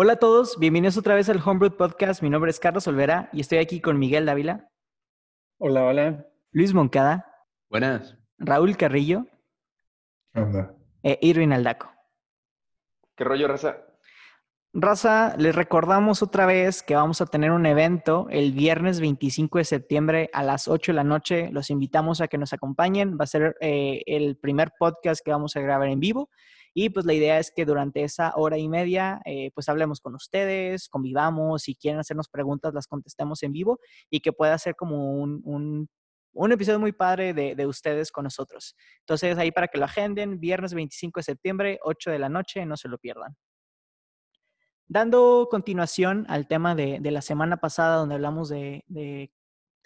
Hola a todos, bienvenidos otra vez al Homebrew Podcast. Mi nombre es Carlos Olvera y estoy aquí con Miguel Dávila. Hola, hola. Luis Moncada. Buenas. Raúl Carrillo. Anda. E Irwin Aldaco. ¿Qué rollo, Raza? Raza, les recordamos otra vez que vamos a tener un evento el viernes 25 de septiembre a las 8 de la noche. Los invitamos a que nos acompañen. Va a ser eh, el primer podcast que vamos a grabar en vivo. Y pues la idea es que durante esa hora y media, eh, pues hablemos con ustedes, convivamos, si quieren hacernos preguntas, las contestemos en vivo y que pueda ser como un, un, un episodio muy padre de, de, ustedes con nosotros. Entonces ahí para que lo agenden, viernes 25 de septiembre, 8 de la noche, no se lo pierdan. Dando continuación al tema de, de la semana pasada donde hablamos de, de,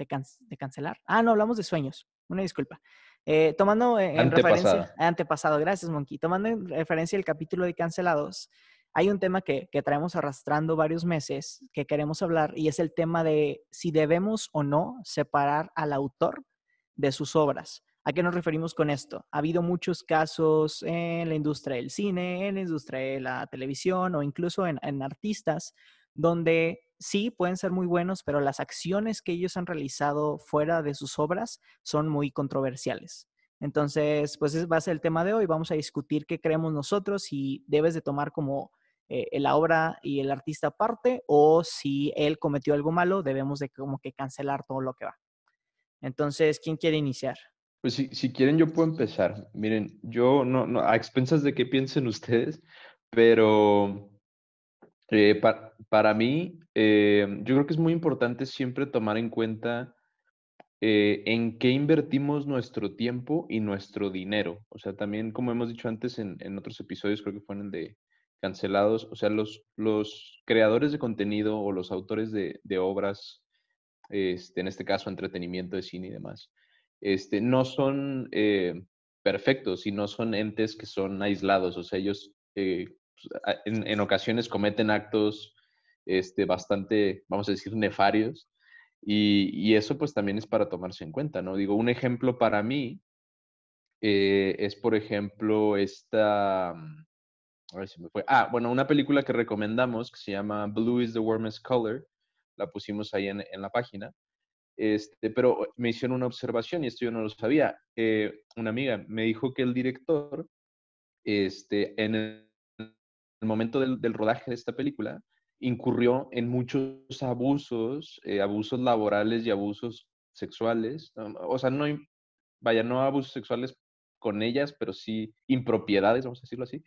can, de cancelar. Ah, no, hablamos de sueños. Una disculpa. Eh, tomando en antepasado. referencia, antepasado, gracias Monkey, tomando en referencia el capítulo de cancelados, hay un tema que, que, traemos arrastrando varios meses que queremos hablar y es el tema de si debemos o no separar al autor de sus obras. ¿A qué nos referimos con esto? Ha habido muchos casos en la industria del cine, en la industria de la televisión o incluso en, en artistas donde sí pueden ser muy buenos, pero las acciones que ellos han realizado fuera de sus obras son muy controversiales. Entonces, pues ese va a ser el tema de hoy. Vamos a discutir qué creemos nosotros, si debes de tomar como eh, la obra y el artista aparte o si él cometió algo malo, debemos de como que cancelar todo lo que va. Entonces, ¿quién quiere iniciar? Pues si, quieren, yo puedo empezar. Miren, yo no, no, a expensas de qué piensen ustedes, pero eh, para, para, mí, eh, yo creo que es muy importante siempre tomar en cuenta eh, en qué invertimos nuestro tiempo y nuestro dinero. O sea, también como hemos dicho antes en, en otros episodios, creo que fueron de cancelados, o sea, los, los creadores de contenido o los autores de, de obras, este, en este caso entretenimiento de cine y demás, este, no son eh, perfectos y no son entes que son aislados, o sea, ellos eh, en, en, ocasiones cometen actos este, bastante, vamos a decir, nefarios. Y, y, eso pues también es para tomarse en cuenta, ¿no? Digo, un ejemplo para mí eh, es, por ejemplo, esta... A ver si me fue. Ah, bueno, una película que recomendamos que se llama Blue is the Warmest Color. La pusimos ahí en, en la página. Este, pero me hicieron una observación y esto yo no lo sabía. Eh, una amiga me dijo que el director, este, en el el momento del, del, rodaje de esta película, incurrió en muchos abusos, eh, abusos laborales y abusos sexuales. O sea, no, vaya, no abusos sexuales con ellas, pero sí impropiedades, vamos a decirlo así,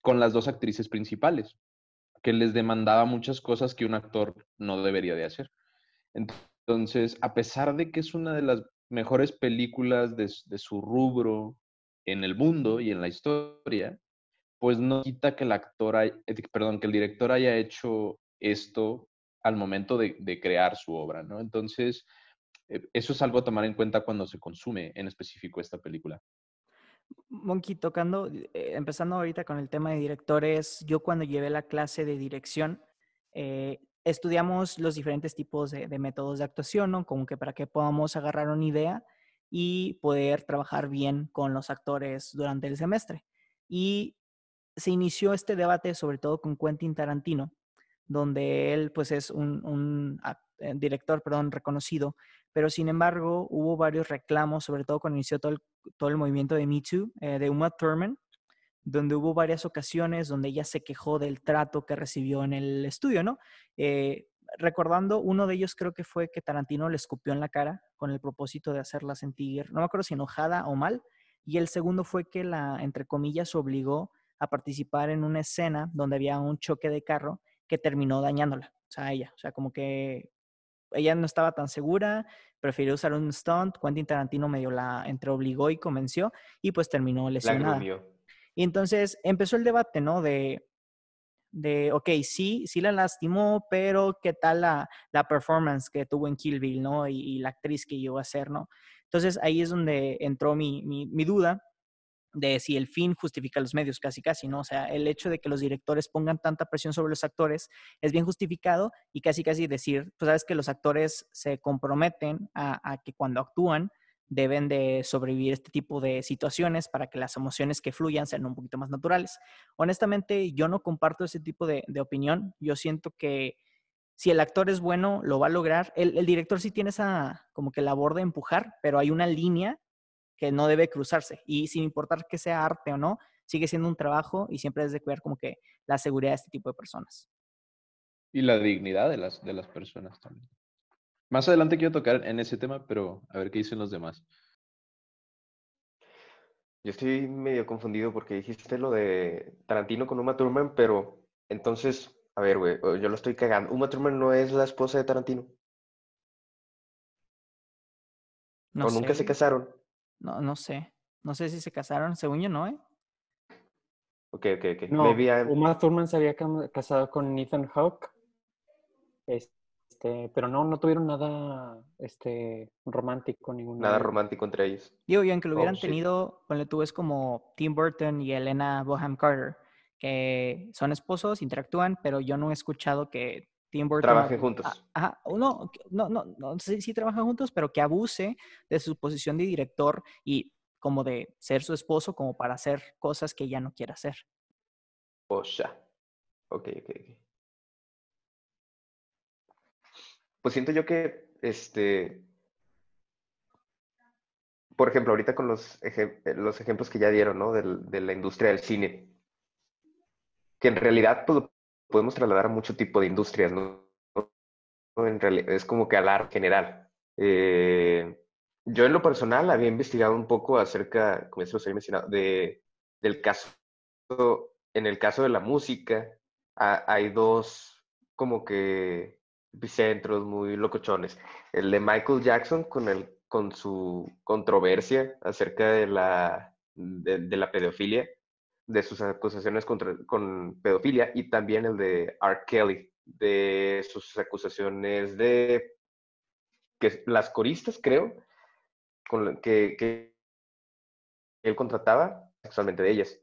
con las dos actrices principales, que les demandaba muchas cosas que un actor no debería de hacer. Entonces, a pesar de que es una de las mejores películas de, de su rubro en el mundo y en la historia, pues no quita que el actor, hay, perdón, que el director haya hecho esto al momento de, crear su obra, ¿no? Entonces, eso es algo a tomar en cuenta cuando se consume en específico esta película. Monkey, tocando, eh, empezando ahorita con el tema de directores, yo cuando llevé la clase de dirección, eh, estudiamos los diferentes tipos de, de, métodos de actuación, ¿no? Como que para que podamos agarrar una idea y poder trabajar bien con los actores durante el semestre. Y se inició este debate sobre todo con Quentin Tarantino, donde él pues es un, un director, perdón, reconocido, pero sin embargo hubo varios reclamos, sobre todo cuando inició todo el, todo el movimiento de Me Too, eh, de Uma Thurman, donde hubo varias ocasiones donde ella se quejó del trato que recibió en el estudio, ¿no? Eh, recordando, uno de ellos creo que fue que Tarantino le escupió en la cara con el propósito de hacerla sentir, no me acuerdo si enojada o mal, y el segundo fue que la, entre comillas, obligó a participar en una escena donde había un choque de carro que terminó dañándola, o sea, ella, o sea, como que ella no estaba tan segura, prefirió usar un stunt, Quentin Tarantino medio la entre obligó y convenció y pues terminó lesionada. Y entonces empezó el debate, ¿no? De, de, ok, sí, sí la lastimó, pero ¿qué tal la, la performance que tuvo en Kill Bill, ¿no? Y, y, la actriz que llegó a ser, ¿no? Entonces ahí es donde entró mi, mi, mi duda de si el fin justifica los medios, casi casi, ¿no? O sea, el hecho de que los directores pongan tanta presión sobre los actores es bien justificado y casi casi decir, pues sabes que los actores se comprometen a, que cuando actúan deben de sobrevivir este tipo de situaciones para que las emociones que fluyan sean un poquito más naturales. Honestamente, yo no comparto ese tipo de, opinión. Yo siento que si el actor es bueno, lo va a lograr. El, el, director sí tiene esa como que labor de empujar, pero hay una línea que no debe cruzarse. Y sin importar que sea arte o no, sigue siendo un trabajo y siempre es de cuidar como que la seguridad de este tipo de personas. Y la dignidad de las, de las personas también. Más adelante quiero tocar en ese tema, pero a ver qué dicen los demás. Yo estoy medio confundido porque dijiste lo de Tarantino con Uma Thurman, pero entonces, a ver, güey, yo lo estoy cagando. Uma Thurman no es la esposa de Tarantino. No ¿O nunca se casaron? No, no sé. No sé si se casaron, según yo no, ¿eh? Ok, ok, ok. No, Uma Thurman se había casado con Ethan Hawke, este, pero no, no tuvieron nada este, romántico, ningún Nada romántico entre ellos. Digo, y aunque lo hubieran oh, tenido, ponle tú, es como Tim Burton y Elena Boham Carter, que son esposos, interactúan, pero yo no he escuchado que Tim Burton... Trabajen juntos. Ajá, no, no, no, no, sí, sí trabajan juntos, pero que abuse de su posición de director y como de ser su esposo como para hacer cosas que ella no quiere hacer. O sea, ok, ok, ok. Pues siento yo que, este, por ejemplo, ahorita con los, eh, los ejemplos que ya dieron, ¿no? de la industria del cine, que en realidad pues, podemos trasladar a mucho tipo de industrias, ¿no? En realidad, es como que al arte general. Eh, yo en lo personal había investigado un poco acerca, como se los había mencionado, de, del caso, en el caso de la música, hay dos como que epicentros muy locochones. El de Michael Jackson con, el, con su controversia acerca de la, de, la pedofilia, de sus acusaciones contra, con pedofilia, y también el de R. Kelly, de sus acusaciones de que las coristas, creo, con que, que él contrataba sexualmente de ellas.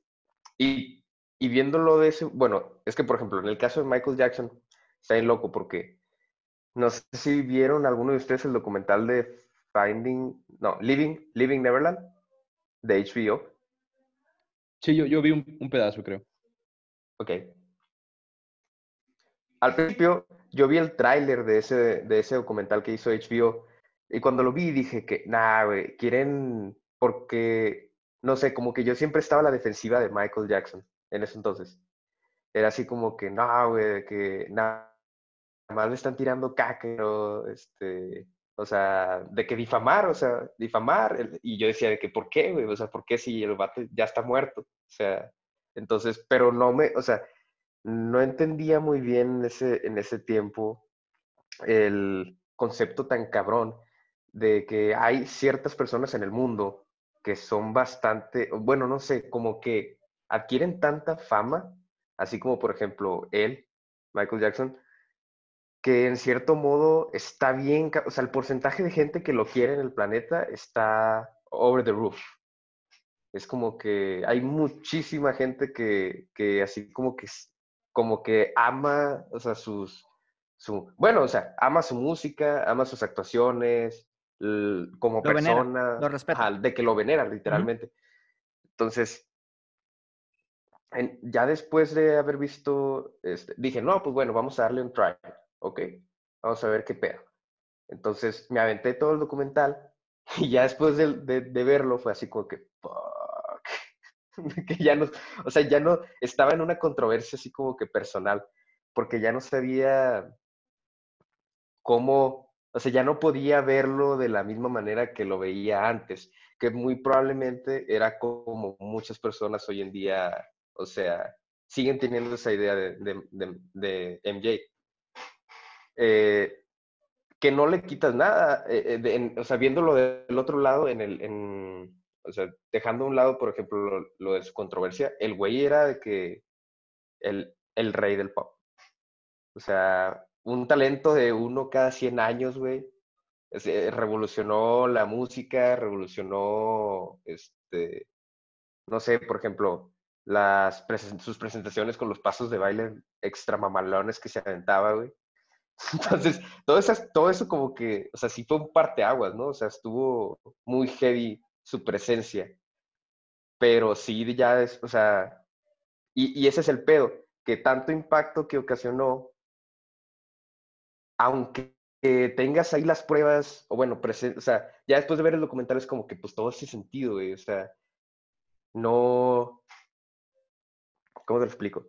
Y, y viéndolo de ese, bueno, es que por ejemplo, en el caso de Michael Jackson, está bien loco porque no sé si vieron alguno de ustedes el documental de Finding, no, Living, Living Neverland de HBO. Sí, yo, yo vi un, un pedazo, creo. Ok. Al principio, yo vi el tráiler de ese, de ese documental que hizo HBO y cuando lo vi dije que, nah, güey, quieren, porque, no sé, como que yo siempre estaba a la defensiva de Michael Jackson en ese entonces. Era así como que, no, güey, que nada más le están tirando caca, este, o sea, de que difamar, o sea, difamar. Y yo decía de que, ¿por qué, güey? O sea, ¿por qué si el vato ya está muerto? O sea, entonces, pero no me, o sea, no entendía muy bien ese, en ese tiempo el concepto tan cabrón de que hay ciertas personas en el mundo que son bastante, bueno, no sé, como que adquieren tanta fama, así como por ejemplo él, Michael Jackson, que en cierto modo está bien, o sea, el porcentaje de gente que lo quiere en el planeta está over the roof. Es como que hay muchísima gente que, que así como que, como que ama, o sea, sus, su, bueno, o sea, ama su música, ama sus actuaciones, como persona, de que lo venera literalmente. Entonces, ya después de haber visto, este, dije, no, pues bueno, vamos a darle un try, ok, vamos a ver qué pedo. Entonces me aventé todo el documental y ya después de, de, verlo fue así como que, fuck, que ya no, o sea, ya no, estaba en una controversia así como que personal, porque ya no sabía cómo o sea, ya no podía verlo de la misma manera que lo veía antes, que muy probablemente era como muchas personas hoy en día, o sea, siguen teniendo esa idea de, MJ. Eh, que no le quitas nada, eh, eh, o sea, viéndolo del otro lado, en el, o sea, dejando a un lado, por ejemplo, lo, de su controversia, el güey era de que el, el rey del pop. O sea, un talento de uno cada 100 años, güey. Eh, revolucionó la música, revolucionó, este, no sé, por ejemplo, las sus presentaciones con los pasos de baile extra mamalones que se aventaba, güey. Entonces, todo eso, todo eso como que, o sea, sí fue un parteaguas, ¿no? O sea, estuvo muy heavy su presencia. Pero sí, ya es, o sea, y, y ese es el pedo, que tanto impacto que ocasionó, aunque tengas ahí las pruebas, o bueno, o sea, ya después de ver el documental es como que pues todo hace sentido, güey, o sea, no, ¿cómo te lo explico?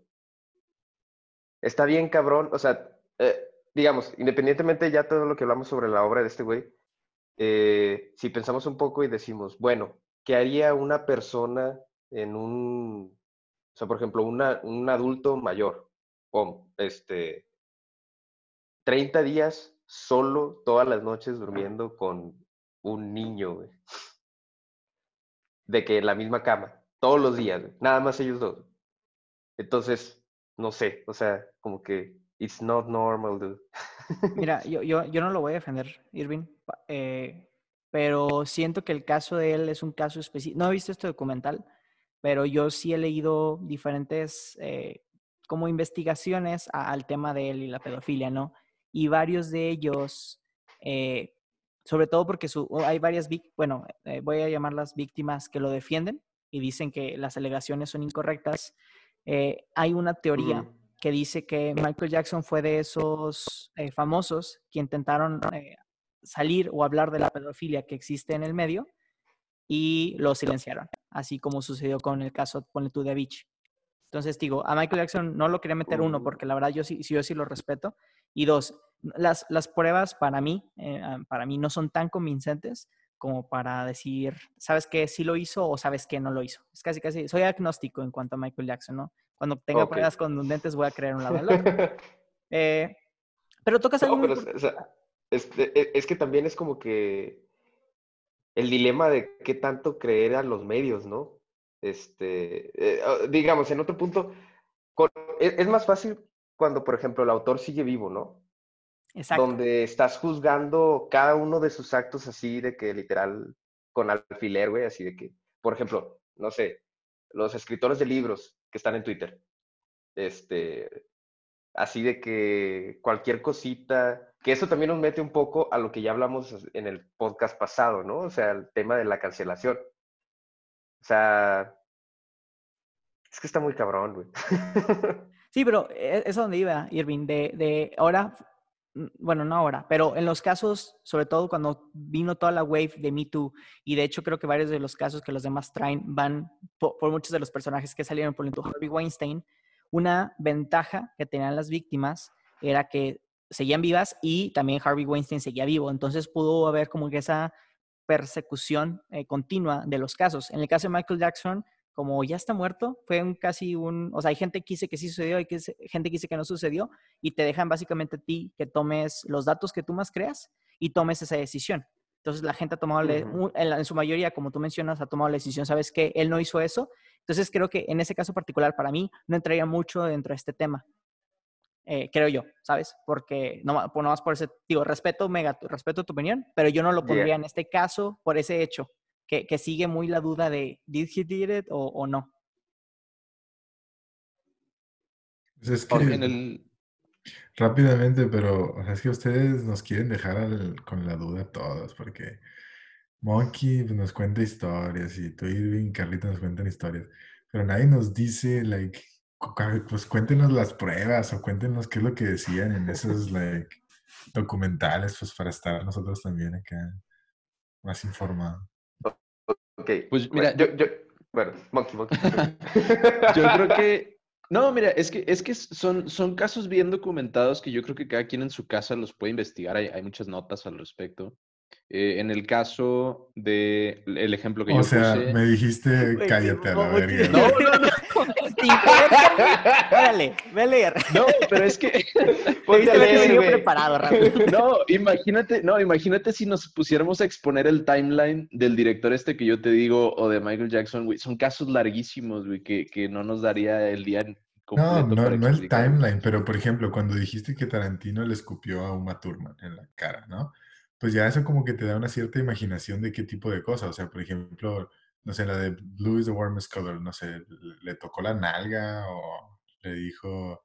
Está bien, cabrón, o sea, eh, digamos, independientemente ya todo lo que hablamos sobre la obra de este güey, eh, si pensamos un poco y decimos, bueno, ¿qué haría una persona en un, o sea, por ejemplo, una, un adulto mayor, o este, 30 días solo todas las noches durmiendo con un niño, güey. De que en la misma cama, todos los días, nada más ellos dos. Entonces, no sé, o sea, como que it's not normal, dude. Mira, yo, yo, yo no lo voy a defender, Irving, eh, pero siento que el caso de él es un caso específico. No he visto este documental, pero yo sí he leído diferentes eh, como investigaciones al tema de él y la pedofilia, ¿no? Y varios de ellos, eh, sobre todo porque su, hay varias, bueno, voy a llamarlas víctimas que lo defienden y dicen que las alegaciones son incorrectas. hay una teoría que dice que Michael Jackson fue de esos eh, famosos que intentaron eh, salir o hablar de la pedofilia que existe en el medio y lo silenciaron, así como sucedió con el caso, ponle tú, de Avicii. Entonces digo, a Michael Jackson no lo quería meter uno porque la verdad yo sí, yo sí lo respeto. Y dos, las, las pruebas para mí, eh, ah, para mí no son tan convincentes como para decir, ¿sabes qué? Sí lo hizo o sabes que no lo hizo. Es casi, casi, soy agnóstico en cuanto a Michael Jackson, ¿no? Cuando tenga pruebas contundentes voy a creer un lado eh, pero tocas algo pero, este, e, es, que también es como que el dilema de qué tanto creer a los medios, ¿no? Este, eh, ah, digamos, en otro punto, e, es, más fácil cuando, por ejemplo, el autor sigue vivo, ¿no? Exacto. Donde estás juzgando cada uno de sus actos así de que literal con alfiler, güey, así de que, por ejemplo, no sé, los escritores de libros están en Twitter. Este, así de que cualquier cosita, que eso también nos mete un poco a lo que ya hablamos en el podcast pasado, ¿no? O sea, el tema de la cancelación. O sea, es que está muy cabrón, güey. Sí, pero e, es donde iba, Irving, de, de ahora bueno, no ahora, pero en los casos, sobre todo cuando vino toda la wave de Me Too, y de hecho creo que varios de los casos que los demás traen van por, muchos de los personajes que salieron, por ejemplo, Harvey Weinstein, una ventaja que tenían las víctimas era que seguían vivas y también Harvey Weinstein seguía vivo, entonces pudo haber como que esa persecución eh, continua de los casos. En el caso de Michael Jackson, como ya está muerto, fue un casi un, o sea, hay gente que dice que sí sucedió, hay gente que dice que no sucedió, y te dejan básicamente a ti que tomes los datos que tú más creas y tomes esa decisión. Entonces la gente ha tomado, en, su mayoría, como tú mencionas, ha tomado la decisión, sabes que él no hizo eso. Entonces creo que en ese caso particular, para mí, no entraría mucho dentro de este tema. Eh, creo yo, ¿sabes? Porque no, no más por ese, digo, respeto, mega, respeto tu opinión, pero yo no lo pondría en este caso por ese hecho que, sigue muy la duda de, ¿did he did it o, no? Pues es que, rápidamente, pero es que ustedes nos quieren dejar con la duda todos, porque Monkey pues, nos cuenta historias y tú, Irving, Carlita nos cuentan historias, pero nadie nos dice, like, pues cuéntenos las pruebas o cuéntenos qué es lo que decían en esos, like, documentales, pues para estar nosotros también acá más informados. Ok. Pues mira, yo, yo, bueno, monkey, monkey. yo creo que, no, mira, es que, es que son, son casos bien documentados que yo creo que cada quien en su casa los puede investigar. Hay, hay muchas notas al respecto. Eh, en el caso de el ejemplo que yo puse. O sea, me dijiste cállate a la verga. No, no, no. Ve a leer. No, pero es que. Ponte a leer, preparado, rápido. No, imagínate, no, imagínate si nos pusiéramos a exponer el timeline del director este que yo te digo o de Michael Jackson, güey. Son casos larguísimos, güey, que, que no nos daría el día no, no, no el timeline, pero por ejemplo, cuando dijiste que Tarantino le escupió a Uma Thurman en la cara, ¿no? Pues ya eso como que te da una cierta imaginación de qué tipo de cosas. O sea, por ejemplo, no sé, la de Blue is the warmest color, no sé, le tocó la nalga o le dijo,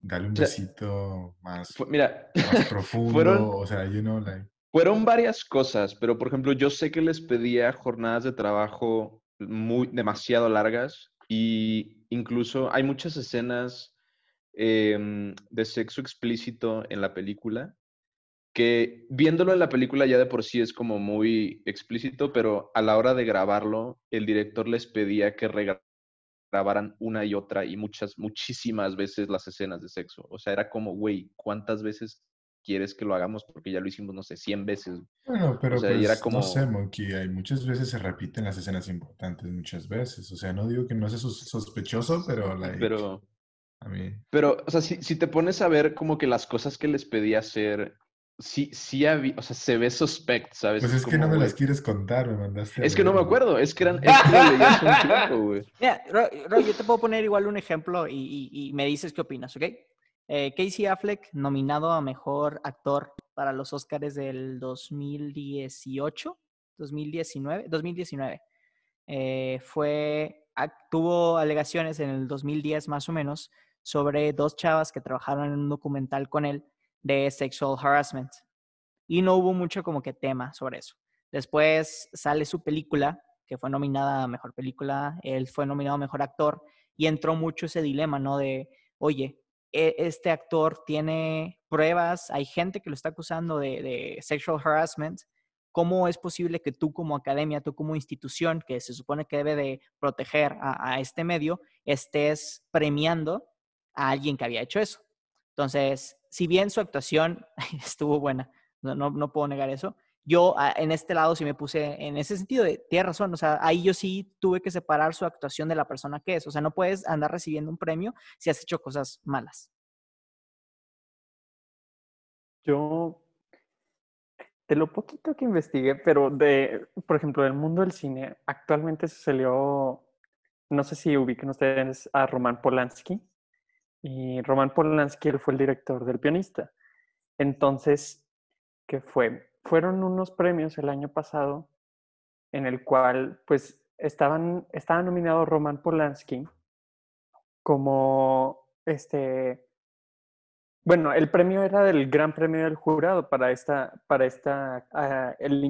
dale un besito más, mira, más profundo, fueron, o sea, you know, like... Fueron varias cosas, pero por ejemplo, yo sé que les pedía jornadas de trabajo muy demasiado largas y incluso hay muchas escenas em, de sexo explícito en la película que viéndolo en la película ya de por sí es como muy explícito, pero a la hora de grabarlo, el director les pedía que regrabaran una y otra y muchas, muchísimas veces las escenas de sexo. O sea, era como, güey, ¿cuántas veces quieres que lo hagamos? Porque ya lo hicimos, no sé, 100 veces. Bueno, pero pues, como... no sé, Monkey, hay muchas veces se repiten las escenas importantes, muchas veces. O sea, no digo que no sea sospechoso, pero... pero... A mí... Pero, o sea, si, si te pones a ver como que las cosas que les pedía hacer sí, sí había, o sea, se ve suspect, ¿sabes? Pues es, que no me las quieres contar, me mandaste. Es que no me acuerdo, es que eran, es que hace un tiempo, güey. Mira, Roy, yo te puedo poner igual un ejemplo y, y, me dices qué opinas, ¿ok? Eh, Casey Affleck, nominado a Mejor Actor para los Oscars del 2018, 2019, 2019. Eh, fue, tuvo alegaciones en el 2010 más o menos sobre dos chavas que trabajaron en un documental con él de sexual harassment. Y no hubo mucho como que tema sobre eso. Después sale su película, que fue nominada a Mejor Película, él fue nominado a Mejor Actor, y entró mucho ese dilema, ¿no? De, oye, e, este actor tiene pruebas, hay gente que lo está acusando de, sexual harassment, ¿cómo es posible que tú como academia, tú como institución que se supone que debe de proteger a, a este medio, estés premiando a alguien que había hecho eso? Entonces, si bien su actuación estuvo buena, no, no, puedo negar eso, yo ah, en este lado sí me puse en ese sentido de, tienes razón, o sea, ahí yo sí tuve que separar su actuación de la persona que es, o sea, no puedes andar recibiendo un premio si has hecho cosas malas. Yo, de lo poquito que investigué, pero de, por ejemplo, del mundo del cine, actualmente se salió, no sé si ubiquen ustedes a Roman Polanski. Y Roman Polanski él fue el director del pianista. Entonces, ¿qué fue? Fueron unos premios el año pasado en el cual pues estaban, estaba nominado Roman Polanski como este, bueno, el premio era del Gran Premio del Jurado para esta, para esta, ah, el,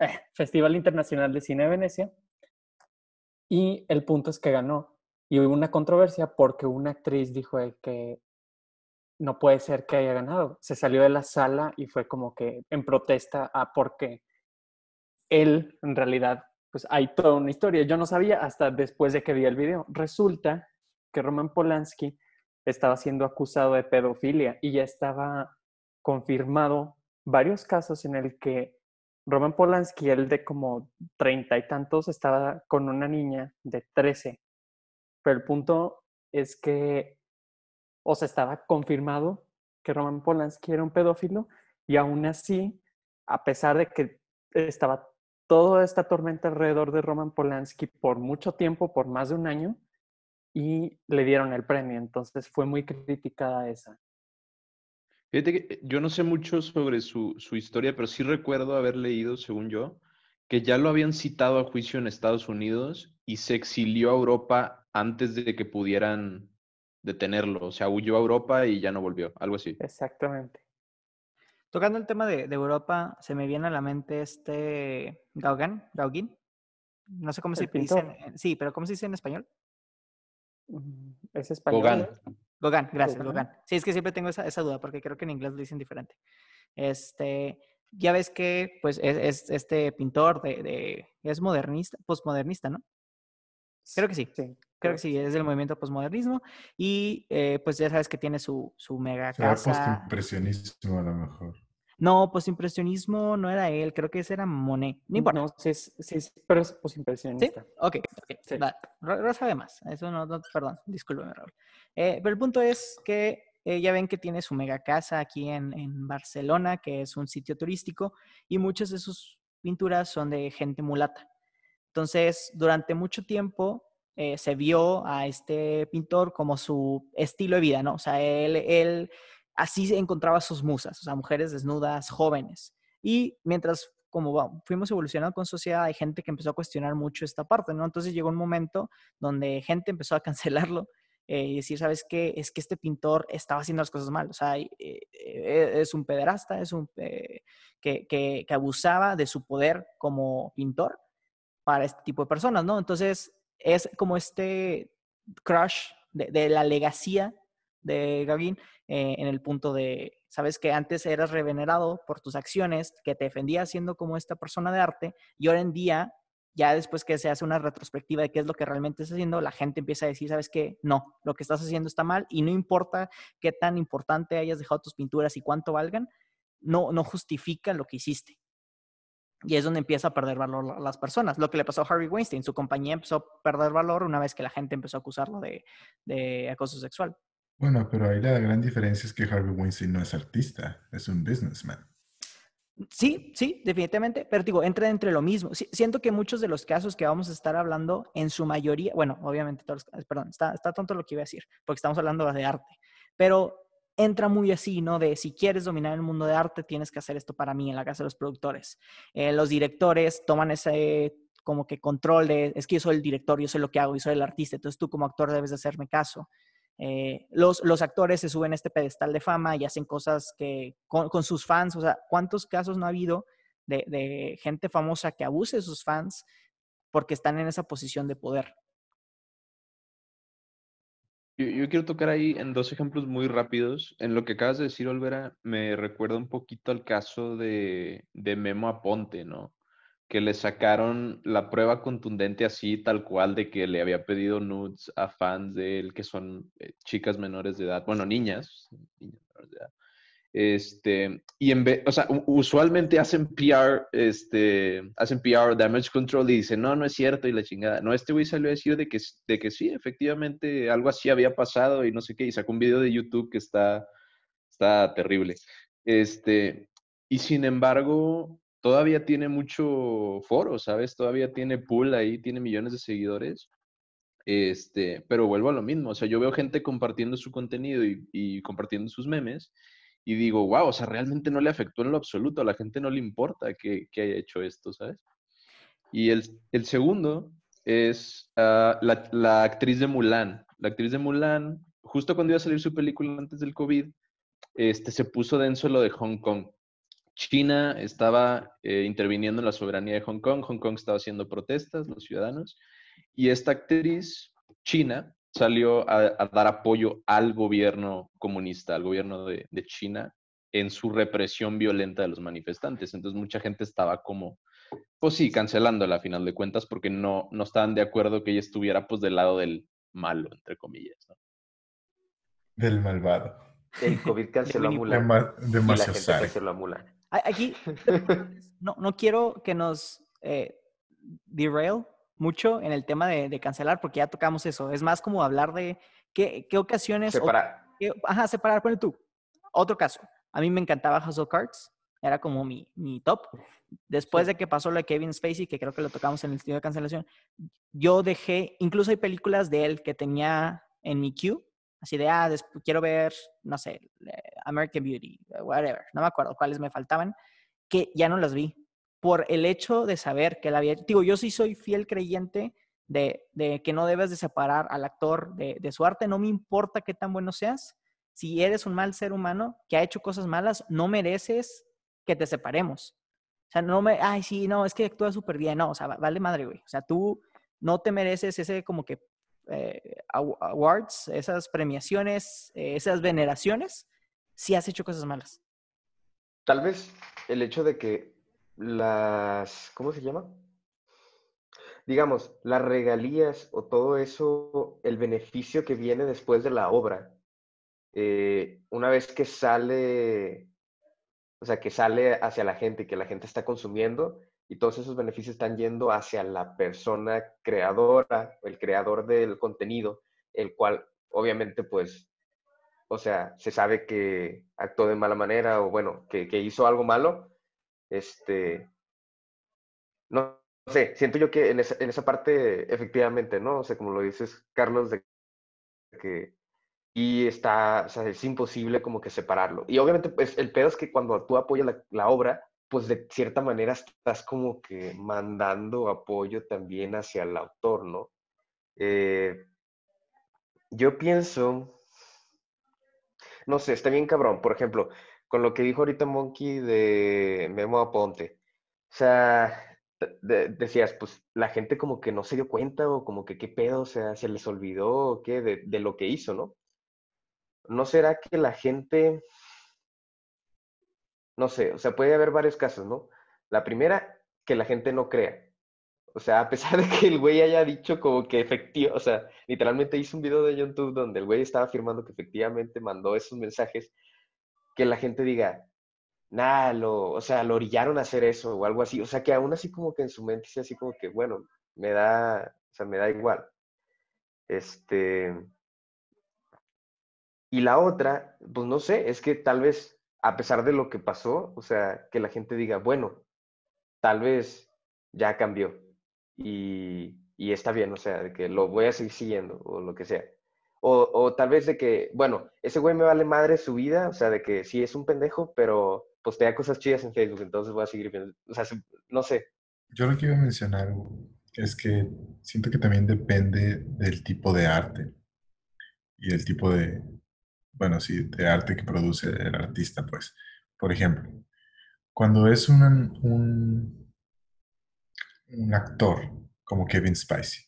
eh, Festival Internacional de Cine de Venecia. Y el punto es que ganó. Y hubo una controversia porque una actriz dijo que no puede ser que haya ganado. Se salió de la sala y fue como que en protesta a porque él, en realidad, pues hay toda una historia. Yo no sabía hasta después de que vi el video. Resulta que Roman Polanski estaba siendo acusado de pedofilia y ya estaba confirmado varios casos en el que Roman Polanski, él de como treinta y tantos, estaba con una niña de trece pero el punto es que, o sea, estaba confirmado que Roman Polanski era un pedófilo y aún así, a pesar de que estaba toda esta tormenta alrededor de Roman Polanski por mucho tiempo, por más de un año, y le dieron el premio. Entonces fue muy criticada esa. Fíjate que eh, yo no sé mucho sobre su, su, historia, pero sí recuerdo haber leído, según yo, que ya lo habían citado a juicio en Estados Unidos y se exilió a Europa antes de que pudieran detenerlo. O sea, huyó a Europa y ya no volvió, algo así. Exactamente. Tocando el tema de, Europa, se me viene a la mente este Gauguin, Gauguin. No sé cómo se dice. sí, pero ¿cómo se dice en español? Mm, es español. Gauguin. Gauguin, gracias, Gauguin. Sí, es que siempre tengo esa, esa, duda porque creo que en inglés lo dicen diferente. Este, ya ves que, pues, es, este pintor de, de, es modernista, postmodernista, ¿no? Creo que sí. sí. Creo que sí, es del movimiento postmodernismo. Y eh, pues ya sabes que tiene su, su mega casa. postimpresionismo a lo mejor. No, postimpresionismo no era él, creo que ese era Monet. No importa. No, sí, sí, pero es postimpresionista. ¿Sí? Ok, ok. Sí. sabe más. Eso no, perdón, discúlpeme, Raúl. Eh, pero el punto es que eh, ya ven que tiene su mega casa aquí en, Barcelona, que es un sitio turístico, y muchas de sus pinturas son de gente mulata. Entonces, durante mucho tiempo eh, se vio a este pintor como su estilo de vida, ¿no? O sea, él, él así encontraba sus musas, o sea, mujeres desnudas, jóvenes. Y mientras como fuimos evolucionando con sociedad, hay gente que empezó a cuestionar mucho esta parte, ¿no? Entonces llegó un momento donde gente empezó a cancelarlo eh, y decir, ¿sabes qué? Es que este pintor estaba haciendo las cosas mal. O sea, eh, eh, es un pederasta, es un que, que, abusaba de su poder como pintor para este tipo de personas, ¿no? Entonces, es como este crush de, la legacía de Gavin en el punto de, sabes que antes eras revenerado por tus acciones, que te defendías siendo como esta persona de arte, y ahora en día ya después que se hace una retrospectiva de qué es lo que realmente estás haciendo, la gente empieza a decir, sabes qué, no, lo que estás haciendo está mal y no importa qué tan importante hayas dejado tus pinturas y cuánto valgan, no, no justifica lo que hiciste. Y es donde empieza a perder valor las personas. Lo que le pasó a Harvey Weinstein, su compañía empezó a perder valor una vez que la gente empezó a acusarlo de, de acoso sexual. Bueno, pero ahí la gran diferencia es que Harvey Weinstein no es artista, es un businessman. Sí, sí, definitivamente, pero digo, entra entre lo mismo. siento que muchos de los casos que vamos a estar hablando, en su mayoría, bueno, obviamente todos, perdón, está, está tonto lo que iba a decir, porque estamos hablando de arte, pero entra muy así, ¿no? De si quieres dominar el mundo de arte, tienes que hacer esto para mí en la casa de los productores. Eh, los directores toman ese como que control de, es que yo soy el director, yo sé lo que hago, yo soy el artista, entonces tú como actor debes de hacerme caso. Eh, los, actores se suben a este pedestal de fama y hacen cosas que con, sus fans, o sea, ¿cuántos casos no ha habido de, gente famosa que abuse de sus fans porque están en esa posición de poder? Yo, quiero tocar ahí en dos ejemplos muy rápidos. En lo que acabas de decir, Olvera, me recuerda un poquito al caso de, de Memo Aponte, ¿no? Que le sacaron la prueba contundente así, tal cual, de que le había pedido nudes a fans de él que son eh, chicas menores de edad, bueno, niñas, niñas menores de edad. Este, y en vez, o sea, usualmente hacen PR, este, hacen PR damage control y dicen, no, no es cierto, y la chingada. No, este güey salió a decir de que, de que sí, efectivamente, algo así había pasado y no sé qué, y sacó un video de YouTube que está, está terrible. Este, y sin embargo, todavía tiene mucho foro, ¿sabes? Todavía tiene pool ahí, tiene millones de seguidores. Este, pero vuelvo a lo mismo, o sea, yo veo gente compartiendo su contenido y, compartiendo sus memes y digo, wow, o sea, realmente no le afectó en lo absoluto, a la gente no le importa que, haya hecho esto, ¿sabes? Y el, segundo es ah, la, la, actriz de Mulan. La actriz de Mulan, justo cuando iba a salir su película antes del COVID, este, se puso denso lo de Hong Kong. China estaba eh, interviniendo en la soberanía de Hong Kong, Hong Kong estaba haciendo protestas, los ciudadanos, y esta actriz china salió a, dar apoyo al gobierno comunista, al gobierno de, China, en su represión violenta de los manifestantes. Entonces mucha gente estaba como, pues sí, cancelándola a final de cuentas porque no, no estaban de acuerdo que ella estuviera pues del lado del malo, entre comillas. Del malvado. El COVID canceló a Mulan. Demasiado y la gente canceló a Mulan. Aquí no, no quiero que nos eh, derail mucho en el tema de, cancelar, porque ya tocamos eso. Es más como hablar de qué, qué ocasiones... Separar. ajá, separar, ponle tú. Otro caso. A mí me encantaba of Cards. Era como mi, mi top. Después de que pasó lo de Kevin Spacey, que creo que lo tocamos en el estudio de cancelación, yo dejé, incluso hay películas de él que tenía en mi queue, Así de, ah, quiero ver, no sé, American Beauty, whatever, no me acuerdo cuáles me faltaban, que ya no las vi. Por el hecho de saber que la había, digo, yo sí soy fiel creyente de, de que no debes de separar al actor de, de, su arte, no me importa qué tan bueno seas, si eres un mal ser humano que ha hecho cosas malas, no mereces que te separemos. O sea, no me, ay, sí, no, es que actúa súper bien, no, o sea, vale madre, güey. O sea, tú no te mereces ese como que eh, awards, esas premiaciones, eh, esas veneraciones, si has hecho cosas malas. Tal vez el hecho de que las, ¿cómo se llama? Digamos, las regalías o todo eso, el beneficio que viene después de la obra, eh, una vez que sale, o sea, que sale hacia la gente, que la gente está consumiendo, y todos esos beneficios están yendo hacia la persona creadora, el creador del contenido, el cual obviamente pues, o sea, se sabe que actuó de mala manera o bueno, que, hizo algo malo, este, no, sé, siento yo que en esa, en esa parte efectivamente, ¿no? O sea, como lo dices, Carlos, de que y está, o sea, es imposible como que separarlo. Y obviamente, pues el pedo es que cuando tú apoyas la obra, pues de cierta manera estás como que mandando apoyo también hacia el autor, ¿no? Eh, yo pienso, no sé, está bien cabrón. Por ejemplo, con lo que dijo ahorita Monkey de Memo Aponte. O sea, decías, pues la gente como que no se dio cuenta o como que qué pedo, o sea, se les olvidó o qué de, de lo que hizo, ¿no? ¿No será que la gente, no sé, o sea, puede haber varios casos, ¿no? La primera, que la gente no crea. O sea, a pesar de que el güey haya dicho como que efectivo, o sea, literalmente hizo un video de YouTube donde el güey estaba afirmando que efectivamente mandó esos mensajes, que la gente diga, nada, lo, o sea, lo orillaron a hacer eso o algo así. O sea, que aún así como que en su mente sea así como que, bueno, me da, o sea, me da igual. Este. Y la otra, pues no sé, es que tal vez, a pesar de lo que pasó, o sea, que la gente diga, bueno, tal vez ya cambió y, y está bien, o sea, de que lo voy a seguir siguiendo o lo que sea. O, o, tal vez de que, bueno, ese güey me vale madre su vida, o sea, de que sí es un pendejo, pero postea cosas chidas en Facebook, entonces voy a seguir viendo. O sea, no sé. Yo lo que iba a mencionar es que siento que también depende del tipo de arte y el tipo de, bueno, sí, de arte que produce el artista, pues. Por ejemplo, cuando es un, un, actor como Kevin Spacey,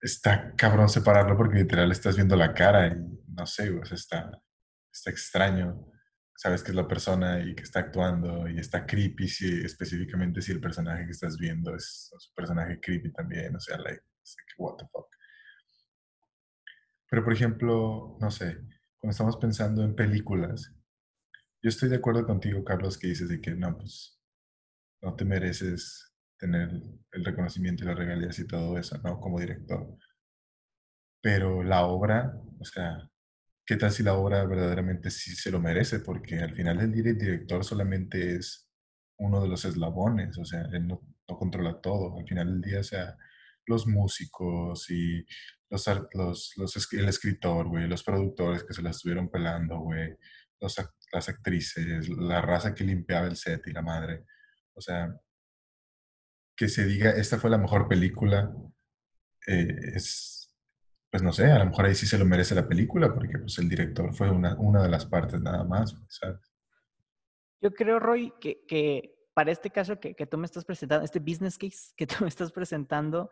está cabrón separarlo porque literal estás viendo la cara y no sé, o está, está extraño. Sabes que es la persona y que está actuando y está creepy, si, específicamente si el personaje que estás viendo es un personaje creepy también, o sea, like, what the fuck. Pero por ejemplo, no sé, cuando estamos pensando en películas, yo estoy de acuerdo contigo, Carlos, que dices de que no, pues no te mereces tener el reconocimiento y las regalías y todo eso, ¿no? Como director. Pero la obra, o sea, ¿qué tal si la obra verdaderamente sí se lo merece? Porque al final el director solamente es uno de los eslabones, o sea, él no, controla todo. Al final del día, o sea, los músicos y los, los, los el escritor, güey, los productores que se la estuvieron pelando, güey, las actrices, la raza que limpiaba el set y la madre. O sea, que se diga, esta fue la mejor película, eh, es, pues no sé, a lo mejor ahí sí se lo merece la película, porque pues el director fue una, una de las partes nada más, ¿sabes? Yo creo, Roy, que, que para este caso que, que, tú me estás presentando, este business case que tú me estás presentando,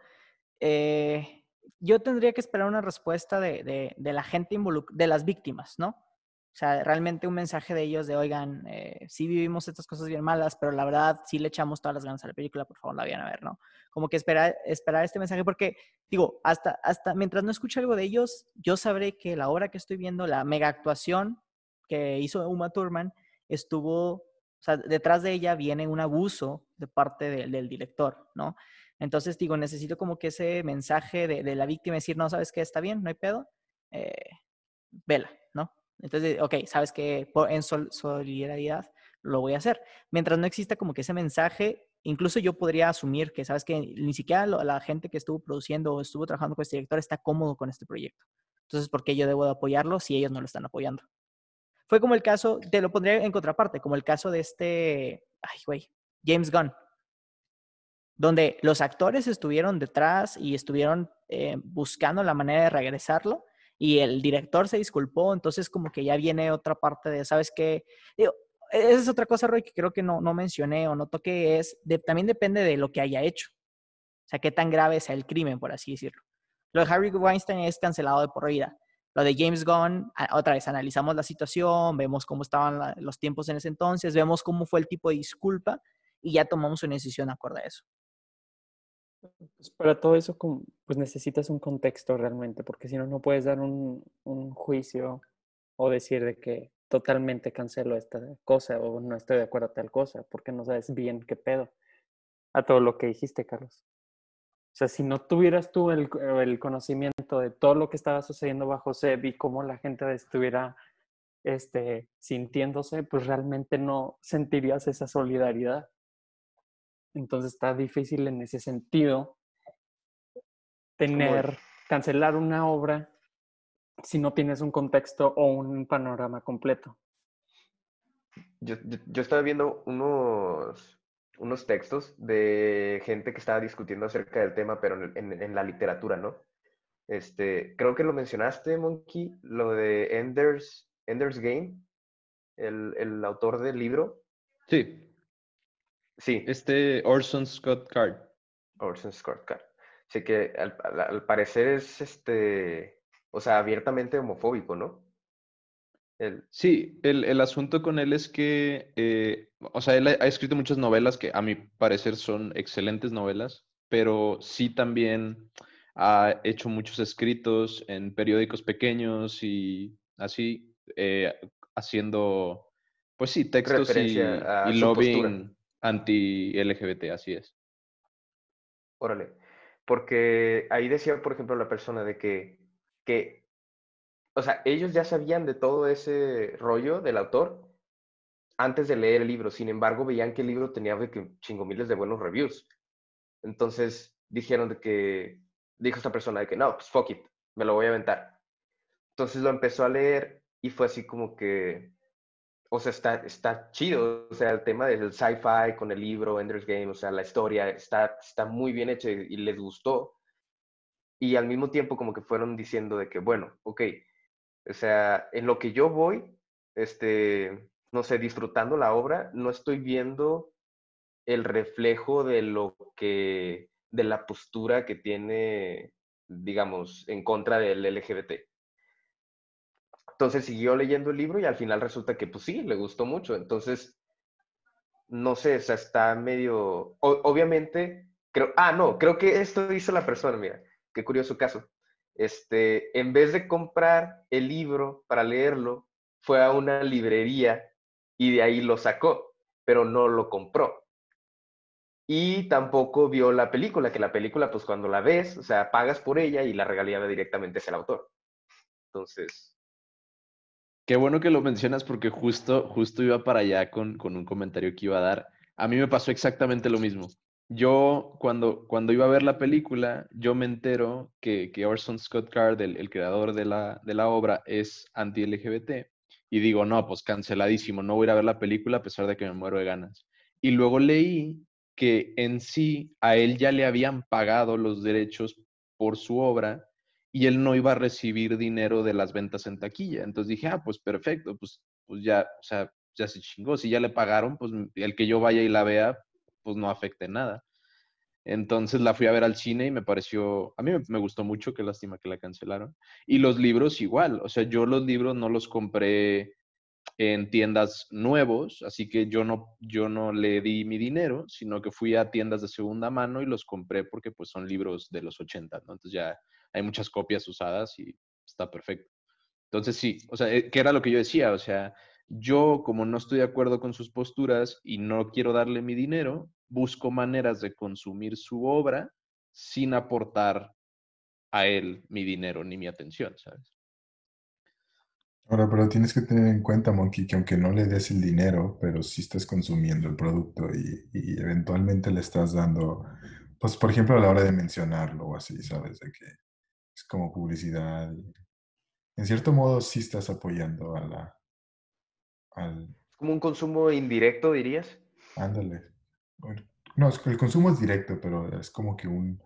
eh, yo tendría que esperar una respuesta de, la gente involucrada, de las víctimas, ¿no? O sea, realmente un mensaje de ellos de, oigan, eh, sí vivimos estas cosas bien malas, pero la verdad sí le echamos todas las ganas a la película, por favor la vayan a ver, ¿no? Como que esperar, este mensaje, porque digo, hasta, hasta mientras no escuche algo de ellos, yo sabré que la obra que estoy viendo, la mega actuación que hizo Uma Thurman, estuvo, o sea, detrás de ella viene un abuso de parte del director, ¿no? Entonces, digo, necesito como que ese mensaje de, la víctima decir, no, ¿sabes qué? Está bien, no hay pedo, eh, vela, ¿no? Entonces, ok, sabes que en solidaridad lo voy a hacer. Mientras no exista como que ese mensaje, incluso yo podría asumir que, sabes que ni siquiera la gente que estuvo produciendo o estuvo trabajando con este director está cómodo con este proyecto. Entonces, ¿por qué yo debo de apoyarlo si ellos no lo están apoyando? Fue como el caso, te lo pondría en contraparte, como el caso de este, ay, güey, James Gunn, donde los actores estuvieron detrás y estuvieron eh, buscando la manera de regresarlo y el director se disculpó, entonces como que ya viene otra parte de, ¿sabes qué? Esa es otra cosa, Roy, que creo que no, no mencioné o no toqué, es, de, también depende de lo que haya hecho. O sea, qué tan grave sea el crimen, por así decirlo. Lo de Harry Weinstein es cancelado de por vida. Lo de James Gunn, otra vez analizamos la situación, vemos cómo estaban los tiempos en ese entonces, vemos cómo fue el tipo de disculpa y ya tomamos una decisión acorde a eso. Pues para todo eso, pues necesitas un contexto realmente, porque si no, no puedes dar un, juicio o decir de que totalmente cancelo esta cosa o no estoy de acuerdo a tal cosa, porque no sabes bien qué pedo a todo lo que dijiste, Carlos. O sea, si no tuvieras tú el, el conocimiento de todo lo que estaba sucediendo bajo SEB y cómo la gente estuviera este, sintiéndose, pues realmente no sentirías esa solidaridad. Entonces está difícil en ese sentido tener, cancelar una obra si no tienes un contexto o un panorama completo. Yo, yo, estaba viendo unos, unos textos de gente que estaba discutiendo acerca del tema, pero en, en, la literatura, ¿no? Este, creo que lo mencionaste, Monkey, lo de Ender's, Ender's Game, el, el autor del libro. Sí. Sí. Este Orson Scott Card. Orson Scott Card. Así que al, parecer es este, o sea, abiertamente homofóbico, ¿no? Sí, el, el, asunto con él es que, eh, o sea, él ha, escrito muchas novelas que a mi parecer son excelentes novelas, pero sí también ha hecho muchos escritos en periódicos pequeños y así, eh, haciendo, pues sí, textos y, y lobbying anti-LGBT, así es. Órale, porque ahí decía, por ejemplo, la persona de que, que, o sea, ellos ya sabían de todo ese rollo del autor antes de leer el libro, sin embargo, veían que el libro tenía de que chingo miles de buenos reviews. Entonces dijeron de que, dijo esta persona de que no, pues fuck it, me lo voy a aventar. Entonces lo empezó a leer y fue así como que, o sea, está, está chido, o sea, el tema del sci-fi con el libro, Ender's Game, o sea, la historia está, está muy bien hecha y, les gustó. Y al mismo tiempo como que fueron diciendo de que, bueno, ok, o sea, en lo que yo voy, este, no sé, disfrutando la obra, no estoy viendo el reflejo de lo que, de la postura que tiene, digamos, en contra del LGBT. Entonces siguió leyendo el libro y al final resulta que, pues sí, le gustó mucho. Entonces, no sé, o sea, está medio, obviamente, creo, ah, no, creo que esto hizo la persona, mira, qué curioso caso. Este, en vez de comprar el libro para leerlo, fue a una librería y de ahí lo sacó, pero no lo compró. Y tampoco vio la película, que la película, pues cuando la ves, o sea, pagas por ella y la regalía directamente es el autor. Entonces, Qué bueno que lo mencionas porque justo, justo iba para allá con, con, un comentario que iba a dar. A mí me pasó exactamente lo mismo. Yo, cuando, cuando iba a ver la película, yo me entero que, que Orson Scott Card, el, creador de la, de la, obra, es anti-LGBT. Y digo, no, pues canceladísimo, no voy a ir a ver la película a pesar de que me muero de ganas. Y luego leí que en sí a él ya le habían pagado los derechos por su obra y él no iba a recibir dinero de las ventas en taquilla. Entonces dije, ah, pues perfecto, pues, pues ya, o sea, ya se chingó. Si ya le pagaron, pues el que yo vaya y la vea, pues no afecte nada. Entonces la fui a ver al cine y me pareció, a mí me, gustó mucho, qué lástima que la cancelaron. Y los libros igual, o sea, yo los libros no los compré en tiendas nuevos, así que yo no, yo no le di mi dinero, sino que fui a tiendas de segunda mano y los compré porque pues son libros de los 80, ¿no? Entonces ya hay muchas copias usadas y está perfecto. Entonces sí, o sea, eh, ¿qué era lo que yo decía? O sea, yo como no estoy de acuerdo con sus posturas y no quiero darle mi dinero, busco maneras de consumir su obra sin aportar a él mi dinero ni mi atención, ¿sabes? Ahora, pero tienes que tener en cuenta, Monkey, que aunque no le des el dinero, pero sí estás consumiendo el producto y, y eventualmente le estás dando, pues por ejemplo a la hora de mencionarlo o así, ¿sabes? De que es como publicidad. En cierto modo sí estás apoyando a la... Al... ¿Es como un consumo indirecto, dirías? Ándale. No, el consumo es directo, pero es como que un,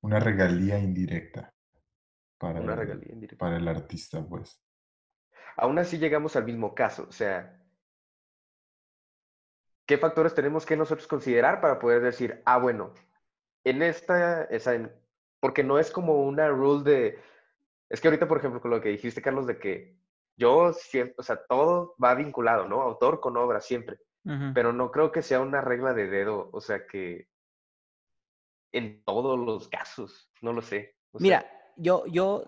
una regalía indirecta para, una regalía indirecta. para el artista, pues. Aún así llegamos al mismo caso, o sea, ¿qué factores tenemos que nosotros considerar para poder decir, ah, bueno, en esta, esa, porque no es como una rule de, es que ahorita, por ejemplo, con lo que dijiste, Carlos, de que yo siempre, o sea, todo va vinculado, ¿no? Autor con obra siempre, pero no creo que sea una regla de dedo, o sea, que en todos los casos, no lo sé. Mira, yo, yo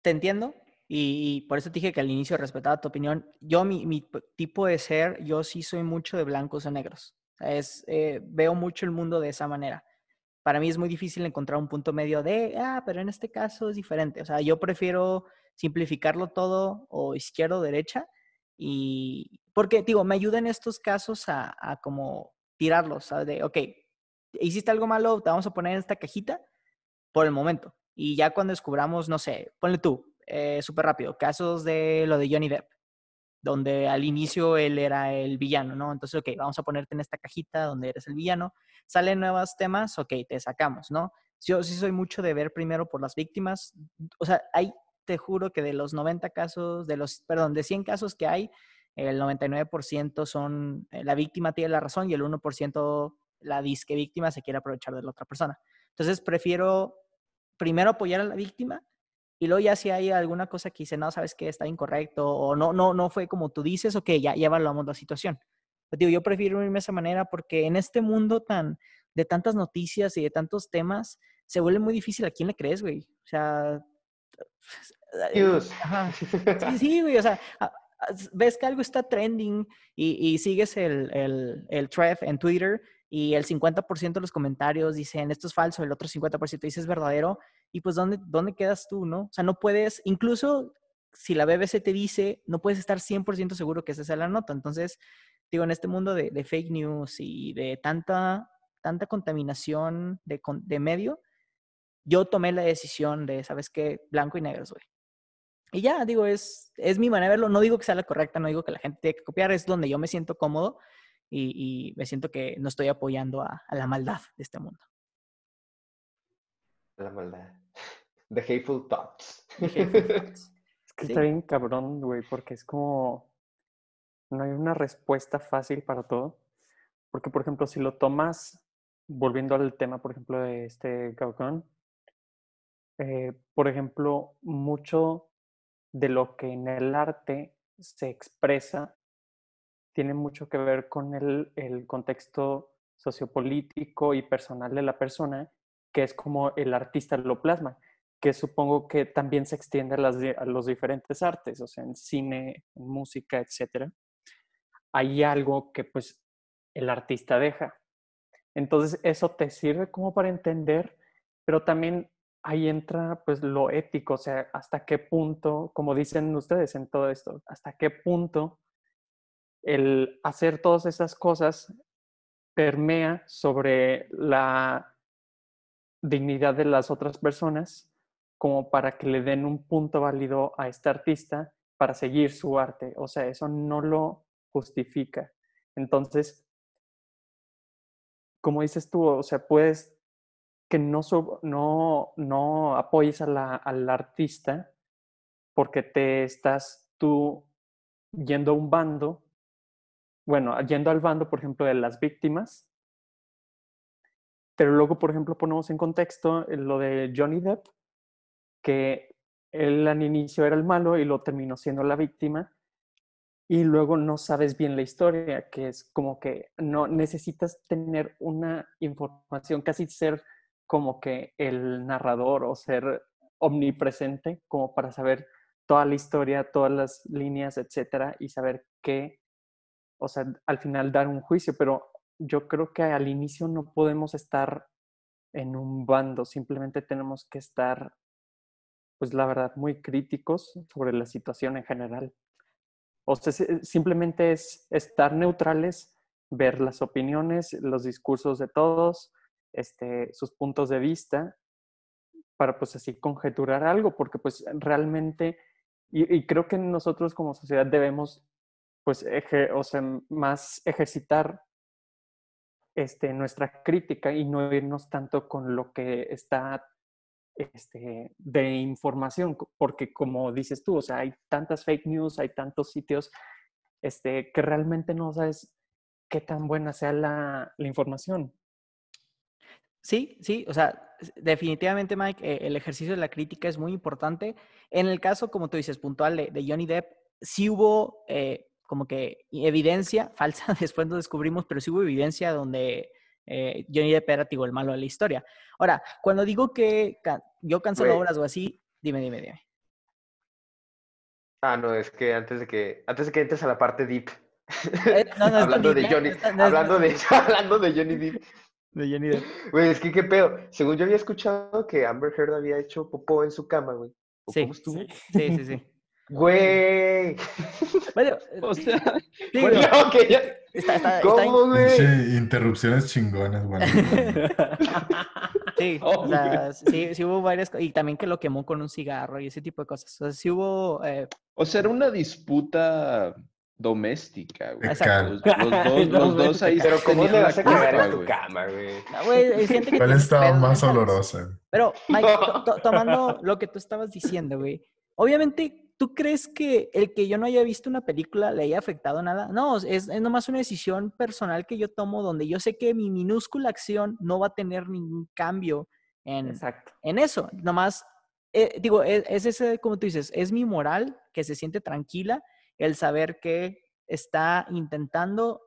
te entiendo y, por eso te dije que al inicio respetaba tu opinión. Yo, mi, mi tipo de ser, yo sí soy mucho de blancos o negros. Es, eh, veo mucho el mundo de esa manera para mí es muy difícil encontrar un punto medio de, ah, pero en este caso es diferente. O sea, yo prefiero simplificarlo todo o izquierda o derecha y porque, digo, me ayuda en estos casos a, a como tirarlos, ¿sabes? De, ok, hiciste algo malo, te vamos a poner en esta cajita por el momento. Y ya cuando descubramos, no sé, ponle tú, eh, súper rápido, casos de lo de Johnny Depp donde al inicio él era el villano, ¿no? Entonces, ok, vamos a ponerte en esta cajita donde eres el villano. Salen nuevos temas, ok, te sacamos, ¿no? Yo sí soy mucho de ver primero por las víctimas. O sea, hay, te juro que de los 90 casos, de los, perdón, de 100 casos que hay, el 99% son, eh, la víctima tiene la razón y el 1% la disque víctima se quiere aprovechar de la otra persona. Entonces, prefiero primero apoyar a la víctima y luego ya si hay alguna cosa que dice, no, sabes que está incorrecto o no, no, no fue como tú dices, ok, ya, ya evaluamos la situación. Pero, digo, yo prefiero irme de esa manera porque en este mundo tan de tantas noticias y de tantos temas, se vuelve muy difícil a quién le crees, güey. O sea, Sí, sí, güey, o sea, ves que algo está trending y, y sigues el, el, el thread en Twitter y el 50% de los comentarios dicen esto es falso, el otro 50% dice es verdadero, y pues ¿dónde, ¿dónde quedas tú, no? O sea, no puedes, incluso si la BBC te dice, no puedes estar 100% seguro que esa sea la nota. Entonces, digo, en este mundo de, de fake news y de tanta, tanta contaminación de, de medio, yo tomé la decisión de, ¿sabes qué? Blanco y negro, güey. Y ya, digo, es, es mi manera de verlo. No digo que sea la correcta, no digo que la gente tenga que copiar, es donde yo me siento cómodo y, me siento que no estoy apoyando a, la maldad de este mundo. La maldad. The hateful thoughts. Es que está bien cabrón, güey, porque es como. No hay una respuesta fácil para todo. Porque, por ejemplo, si lo tomas, volviendo al tema, por ejemplo, de este Gauguin, eh, por ejemplo, mucho de lo que en el arte se expresa tiene mucho que ver con el, el contexto sociopolítico y personal de la persona, que es como el artista lo plasma, que supongo que también se extiende a, las, a los diferentes artes, o sea, en cine, en música, etc. Hay algo que pues el artista deja. Entonces eso te sirve como para entender, pero también ahí entra pues lo ético, o sea, hasta qué punto, como dicen ustedes en todo esto, hasta qué punto el hacer todas esas cosas permea sobre la dignidad de las otras personas como para que le den un punto válido a este artista para seguir su arte. O sea, eso no lo justifica. Entonces, como dices tú, o sea, puedes que no, no, no apoyes a la, al artista porque te estás tú yendo a un bando, bueno, yendo al bando, por ejemplo, de las víctimas, pero luego, por ejemplo, ponemos en contexto lo de Johnny Depp, que él al inicio era el malo y lo terminó siendo la víctima, y luego no sabes bien la historia, que es como que no necesitas tener una información, casi ser como que el narrador o ser omnipresente como para saber toda la historia, todas las líneas, etcétera, y saber qué, o sea, al final dar un juicio, pero yo creo que al inicio no podemos estar en un bando, simplemente tenemos que estar, pues la verdad, muy críticos sobre la situación en general. O sea, simplemente es estar neutrales, ver las opiniones, los discursos de todos, este, sus puntos de vista para pues así conjeturar algo, porque pues realmente, y, creo que nosotros como sociedad debemos pues o sea, más ejercitar este, nuestra crítica y no irnos tanto con lo que está este, de información, porque como dices tú, o sea, hay tantas fake news, hay tantos sitios este, que realmente no sabes qué tan buena sea la, información. Sí, sí, o sea, definitivamente, Mike, eh, el ejercicio de la crítica es muy importante. En el caso, como tú dices, puntual de, Johnny Depp, sí hubo eh, como que evidencia falsa, después lo descubrimos, pero sí hubo evidencia donde eh, Johnny Depp era el malo de la historia. Ahora, cuando digo que yo cancelo obras o así, dime, dime, dime. Ah, no, es que antes de que, antes de que entres a la parte deep. hablando, de Johnny, hablando, de, hablando de Johnny Depp. De Johnny Depp. Güey, es que qué pedo. Según yo había escuchado que Amber Heard había hecho popó en su cama, güey. Sí, sí, sí, sí. Güey. Bueno, o sea, sí, bueno, ya. Está, está, ¿Cómo, güey? Sí, interrupciones chingonas, güey. sí, o sea, sí, sí hubo varias y también que lo quemó con un cigarro y ese tipo de cosas. O sea, sí hubo. Eh... O sea, era una disputa doméstica, güey. Exacto. Los, dos, los dos ahí Pero ¿cómo le vas a cagar en tu cama, güey? ¿Cuál estaba más olorosa? Pero, Mike, tomando lo que tú estabas diciendo, güey. Obviamente, ¿tú crees que el que yo no haya visto una película le haya afectado nada? No, es, es nomás una decisión personal que yo tomo donde yo sé que mi minúscula acción no va a tener ningún cambio en, en eso. Nomás, eh, digo, es, es, ese, como tú dices, es mi moral que se siente tranquila el saber que está intentando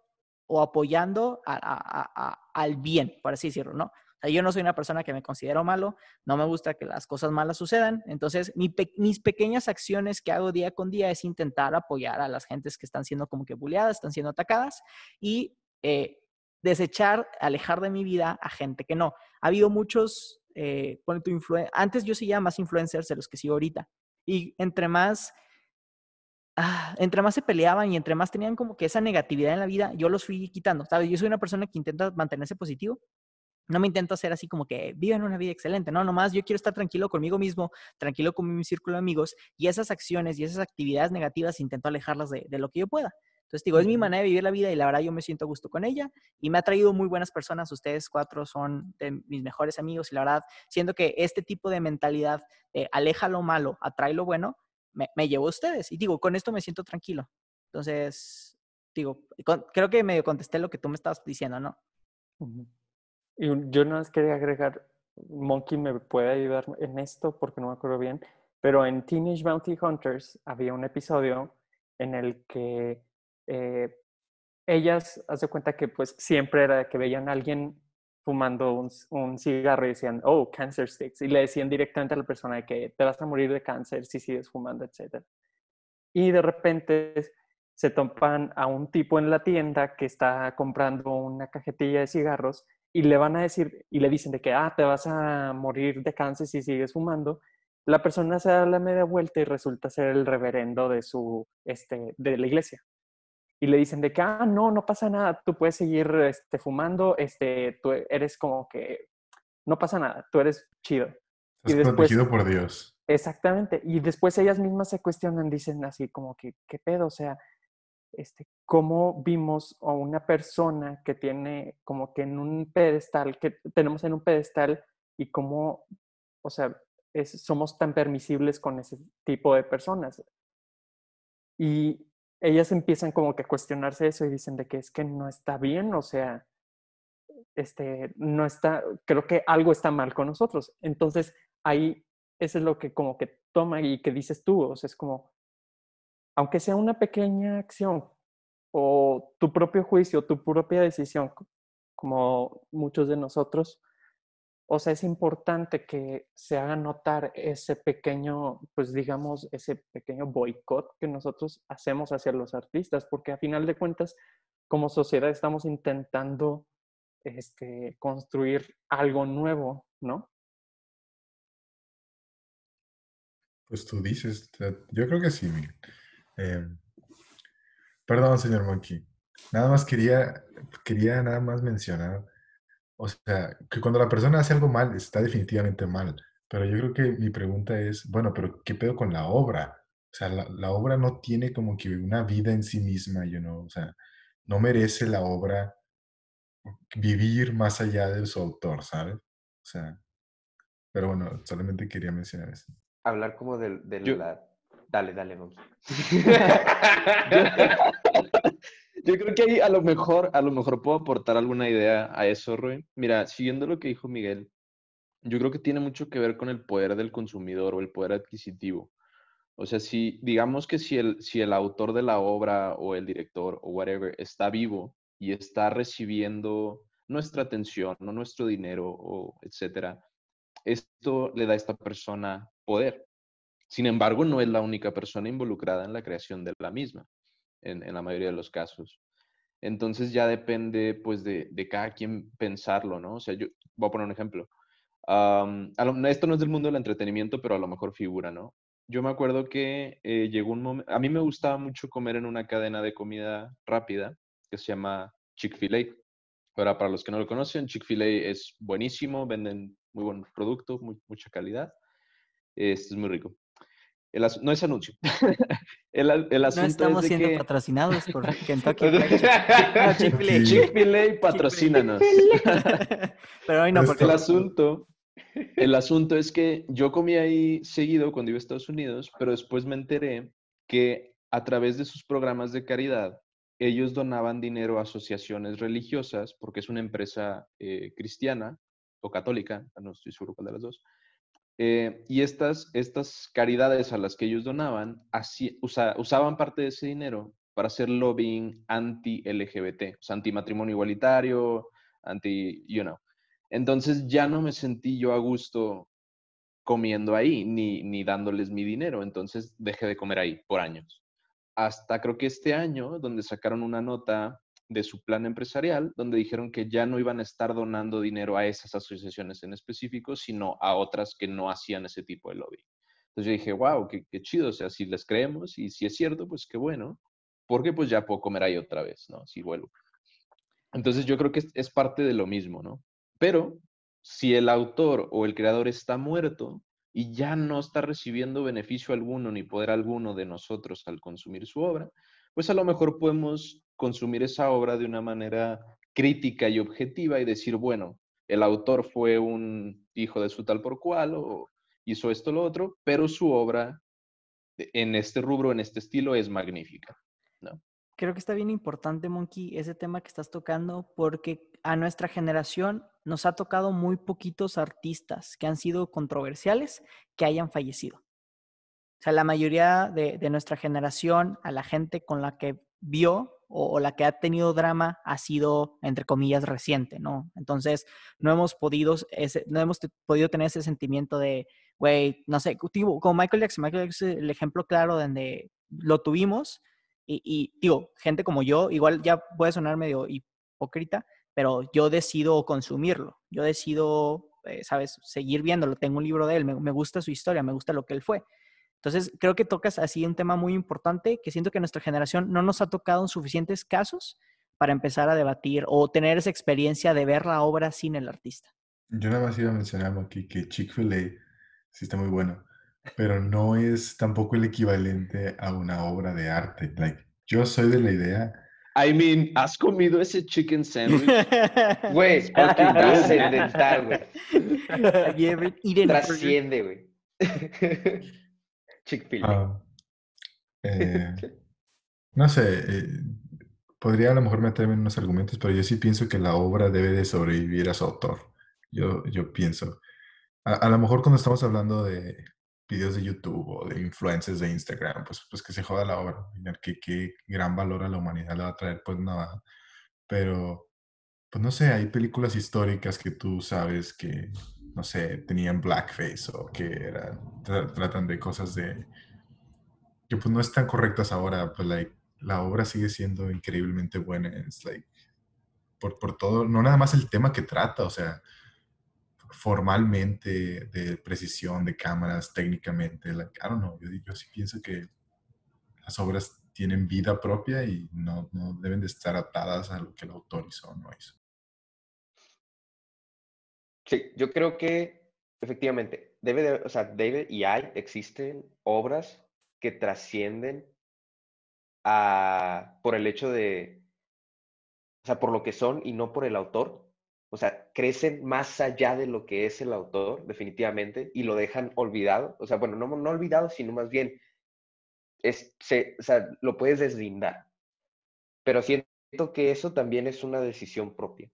o apoyando al bien, por así decirlo, ¿no? Sea, yo no soy una persona que me considero malo, no me gusta que las cosas malas sucedan, entonces mis pequeñas acciones que hago día con día es intentar apoyar a las gentes que están siendo como que bulleadas, están siendo atacadas y eh, desechar, alejar de mi vida a gente que no. Ha habido muchos, eh, tu antes yo seguía más influencers de los que sigo ahorita y entre más Ah, entre más se peleaban y entre más tenían como que esa negatividad en la vida, yo los fui quitando, ¿sabes? Yo soy una persona que intenta mantenerse positivo. No me intento hacer así como que vivan una vida excelente, no, nomás yo quiero estar tranquilo conmigo mismo, tranquilo con mi círculo de amigos y esas acciones y esas actividades negativas intento alejarlas de, lo que yo pueda. Entonces digo, es mi manera de vivir la vida y la verdad yo me siento a gusto con ella y me ha traído muy buenas personas. Ustedes cuatro son de mis mejores amigos y la verdad siento que este tipo de mentalidad aleja lo malo, atrae lo bueno, me, me llevo a ustedes. Y digo, con esto me siento tranquilo. Entonces, digo, creo que medio contesté lo que tú me estabas diciendo, ¿no? Y yo no les quería agregar, Monkey me puede ayudar en esto porque no me acuerdo bien, pero en Teenage Bounty Hunters había un episodio en el que eh, ellas, hace cuenta que pues siempre era que veían a alguien fumando un, un, cigarro y decían, oh, cancer sticks. Y le decían directamente a la persona que te vas a morir de cáncer si sigues fumando, etc. Y de repente se topan a un tipo en la tienda que está comprando una cajetilla de cigarros y le van a decir, y le dicen de que, ah, te vas a morir de cáncer si sigues fumando. La persona se da la media vuelta y resulta ser el reverendo de su, este, de la iglesia y le dicen de que, ah, no, no pasa nada, tú puedes seguir este, fumando, este, tú eres como que, no pasa nada, tú eres chido. Estás y después, protegido por Dios. Exactamente. Y después ellas mismas se cuestionan, dicen así como que, ¿qué pedo? O sea, este, ¿cómo vimos a una persona que tiene como que en un pedestal, que tenemos en un pedestal y cómo, o sea, somos tan permisibles con ese tipo de personas? Y ellas empiezan como que a cuestionarse eso y dicen de que es que no está bien, o sea, este, no está, creo que algo está mal con nosotros. Entonces, ahí, eso es lo que como que toma y que dices tú, o sea, es como, aunque sea una pequeña acción o tu propio juicio, tu propia decisión, como muchos de nosotros, o sea, es importante que se haga notar ese pequeño, pues digamos, ese pequeño boicot que nosotros hacemos hacia los artistas, porque a final de cuentas, como sociedad estamos intentando este, construir algo nuevo, ¿no? Pues tú dices, yo creo que sí, em, perdón, señor Monkey. Nada más quería, quería nada más mencionar o sea, que cuando la persona hace algo mal, está definitivamente mal. Pero yo creo que mi pregunta es, bueno, pero ¿qué pedo con la obra? O sea, la, obra no tiene como que una vida en sí misma, you know? o sea, no merece la obra vivir más allá de su autor, ¿sabes? O sea, pero bueno, solamente quería mencionar eso. Hablar como de, de la... Dale, dale, vamos. Yo creo que ahí a lo mejor, a lo mejor puedo aportar alguna idea a eso, Roy. Mira, siguiendo lo que dijo Miguel, yo creo que tiene mucho que ver con el poder del consumidor o el poder adquisitivo. O sea, si digamos que si el, si el autor de la obra o el director o whatever está vivo y está recibiendo nuestra atención, no nuestro dinero o etcétera, esto le da a esta persona poder. Sin embargo, no es la única persona involucrada en la creación de la misma en, la mayoría de los casos. Entonces ya depende pues de, cada quien pensarlo, ¿no? O sea, yo voy a poner un ejemplo. esto no es del mundo del entretenimiento, pero a lo mejor figura, ¿no? Yo me acuerdo que eh, llegó un momento, a mí me gustaba mucho comer en una cadena de comida rápida que se llama Chick-fil-A. Ahora, para los que no lo conocen, Chick-fil-A es buenísimo, venden muy buenos productos, mucha calidad. Este es muy rico. No es anuncio. el, el asunto no estamos es de siendo patrocinados por Kentucky Chick-fil-A, patrocínanos. Pero hoy no, porque... El asunto, el asunto es que yo comí ahí seguido cuando iba a Estados Unidos, pero después me enteré que a través de sus programas de caridad, ellos donaban dinero a asociaciones religiosas, porque es una empresa eh, cristiana o católica, no estoy seguro cuál de las dos, eh, y estas, estas caridades a las que ellos donaban usaban parte de ese dinero para hacer lobbying anti-LGBT, o sea, anti-matrimonio igualitario, anti, you know. Entonces ya no me sentí yo a gusto comiendo ahí, ni, ni dándoles mi dinero, entonces dejé de comer ahí por años. Hasta creo que este año, donde sacaron una nota de su plan empresarial, donde dijeron que ya no iban a estar donando dinero a esas asociaciones en específico, sino a otras que no hacían ese tipo de lobby. Entonces yo dije, wow, qué, chido, o sea, si les creemos y si es cierto, pues qué bueno, porque pues ya puedo comer ahí otra vez, ¿no? Si vuelvo. Entonces yo creo que es parte de lo mismo, ¿no? Pero si el autor o el creador está muerto y ya no está recibiendo beneficio alguno ni poder alguno de nosotros al consumir su obra, pues a lo mejor podemos consumir esa obra de una manera crítica y objetiva y decir, bueno, el autor fue un hijo de su tal por cual o hizo esto lo otro, pero su obra en este rubro, en este estilo, es magnífica. ¿no? Creo que está bien importante, Monkey, ese tema que estás tocando, porque a nuestra generación nos ha tocado muy poquitos artistas que han sido controversiales que hayan fallecido. O sea, la mayoría de nuestra generación, a la gente con la que vio o, la que ha tenido drama ha sido, entre comillas, reciente, ¿no? Entonces, no hemos podido, ese, no hemos podido tener ese sentimiento de, güey, no sé, como Michael Jackson, Michael Jackson es el ejemplo claro donde lo tuvimos y, y, digo, gente como yo, igual ya puede sonar medio hipócrita, pero yo decido consumirlo, yo decido, eh, ¿sabes?, seguir viéndolo, tengo un libro de él, me gusta su historia, me gusta lo que él fue. Entonces, creo que tocas así un tema muy importante que siento que nuestra generación no nos ha tocado en suficientes casos para empezar a debatir o tener esa experiencia de ver la obra sin el artista. Yo nada más iba a mencionar aquí que Chick-fil-A sí está muy bueno, pero no es tampoco el equivalente a una obra de arte. Like, yo soy de la idea. I mean, ¿has comido ese chicken sandwich? Güey, trascendental, güey. Trasciende, güey. chick ah, eh, no sé, eh, podría a lo mejor meterme en unos argumentos, pero yo sí pienso que la obra debe de sobrevivir a su autor. Yo, yo pienso. A, lo mejor cuando estamos hablando de videos de YouTube o de influencers de Instagram, pues, pues que se joda la obra. Que qué gran valor a la humanidad le va a traer, pues nada. Pero, pues no sé, hay películas históricas que tú sabes que no sé, tenían blackface o que era, tratan de cosas de que pues no están correctas ahora, pues like, la obra sigue siendo increíblemente buena, es like, por, por todo, no nada más el tema que trata, o sea, formalmente, de precisión, de cámaras, técnicamente, like, I don't know, yo, yo sí pienso que las obras tienen vida propia y no, no deben de estar atadas a lo que el autor hizo o no hizo. Sí, yo creo que efectivamente debe de, o sea, debe y hay, existen obras que trascienden a, por el hecho de, o sea, por lo que son y no por el autor. O sea, crecen más allá de lo que es el autor, definitivamente, y lo dejan olvidado. O sea, bueno, no, no olvidado, sino más bien, es, se, o sea, lo puedes deslindar. Pero siento que eso también es una decisión propia.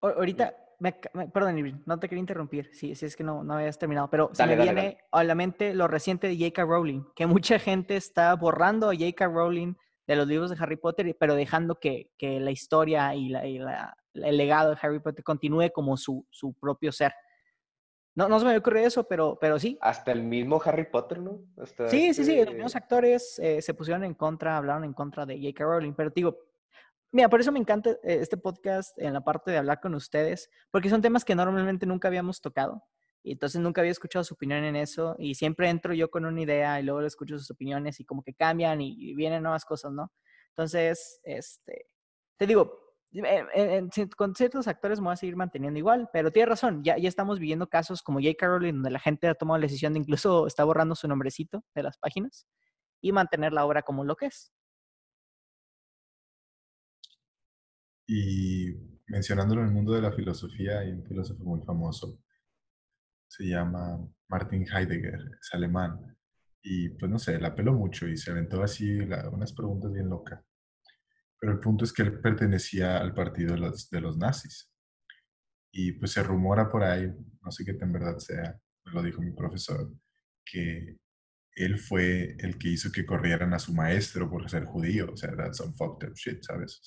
Ahorita, perdón, no te quería interrumpir, si, si es que no, no habías terminado, pero se me viene a la mente lo reciente de J.K. Rowling, que mucha gente está borrando a J.K. Rowling de los libros de Harry Potter, pero dejando que, que la historia y, la, y la, el legado de Harry Potter continúe como su, su propio ser. No, no se me ocurre eso, pero, pero sí. Hasta el mismo Harry Potter, ¿no? sí, sí, sí. Los este mismos actores eh, se pusieron en contra, hablaron en contra de J.K. Rowling. Pero digo, Mira, por eso me encanta eh, este podcast en la parte de hablar con ustedes, porque son temas que normalmente nunca habíamos tocado. Y entonces nunca había escuchado su opinión en eso. Y siempre entro yo con una idea y luego escucho sus opiniones y como que cambian y, vienen nuevas cosas, ¿no? Entonces, este, te digo, con ciertos actores me voy a seguir manteniendo igual, pero tiene razón, ya, ya estamos viviendo casos como J. Carroll, donde la gente ha tomado la decisión de incluso está borrando su nombrecito de las páginas y mantener la obra como lo que es. Y mencionándolo en el mundo de la filosofía, hay un filósofo muy famoso, se llama Martin Heidegger, es alemán, y pues no sé, la peló mucho y se aventó así unas preguntas bien locas. Pero el punto es que él pertenecía al partido de los, de los nazis. Y pues se rumora por ahí, no sé qué tan verdad sea, lo dijo mi profesor, que él fue el que hizo que corrieran a su maestro por ser judío. O sea, that's some fucked up shit, ¿sabes?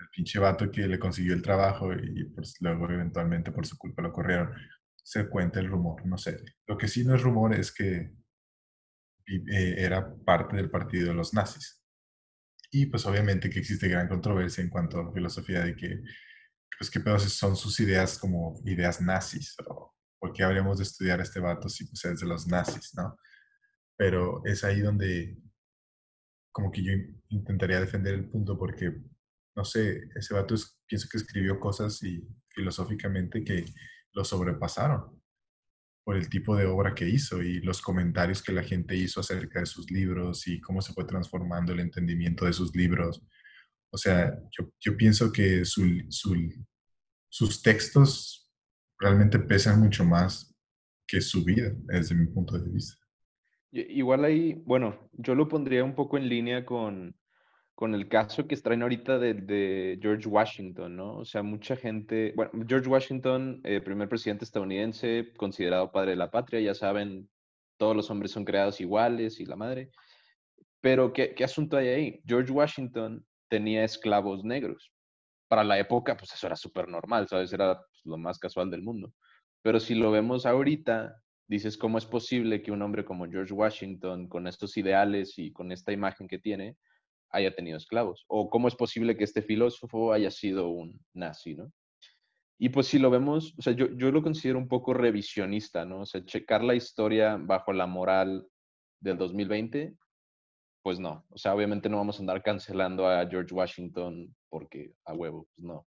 El pinche vato que le consiguió el trabajo y pues luego eventualmente por su culpa lo corrieron. Se cuenta el rumor, no sé. Lo que sí no es rumor es que eh, era parte del partido de los nazis. Y pues obviamente que existe gran controversia en cuanto a filosofía de que, pues qué pedos son sus ideas como ideas nazis, o por qué habríamos de estudiar a este vato si pues, es de los nazis, ¿no? Pero es ahí donde como que yo intentaría defender el punto porque, no sé, ese vato pienso que escribió cosas filosóficamente que lo sobrepasaron por el tipo de obra que hizo y los comentarios que la gente hizo acerca de sus libros y cómo se fue transformando el entendimiento de sus libros. O sea, yo, yo pienso que su, sus textos realmente pesan mucho más que su vida, desde mi punto de vista. Igual ahí, bueno, yo lo pondría un poco en línea con, con el caso que traen ahorita de, George Washington, ¿no? O sea, mucha gente, bueno, George Washington, eh, primer presidente estadounidense, considerado padre de la patria, ya saben, todos los hombres son creados iguales y la madre. Pero, ¿qué, qué asunto hay ahí? George Washington tenía esclavos negros. Para la época, pues eso era súper normal, ¿sabes? Era pues, lo más casual del mundo. Pero si lo vemos ahorita, dices, ¿cómo es posible que un hombre como George Washington, con estos ideales y con esta imagen que tiene, haya tenido esclavos. O cómo es posible que este filósofo haya sido un nazi, ¿no? Y pues si lo vemos, o sea, yo, yo lo considero un poco revisionista, ¿no? O sea, checar la historia bajo la moral del 2020, pues no. O sea, obviamente no vamos a andar cancelando a George Washington porque a huevo, pues no.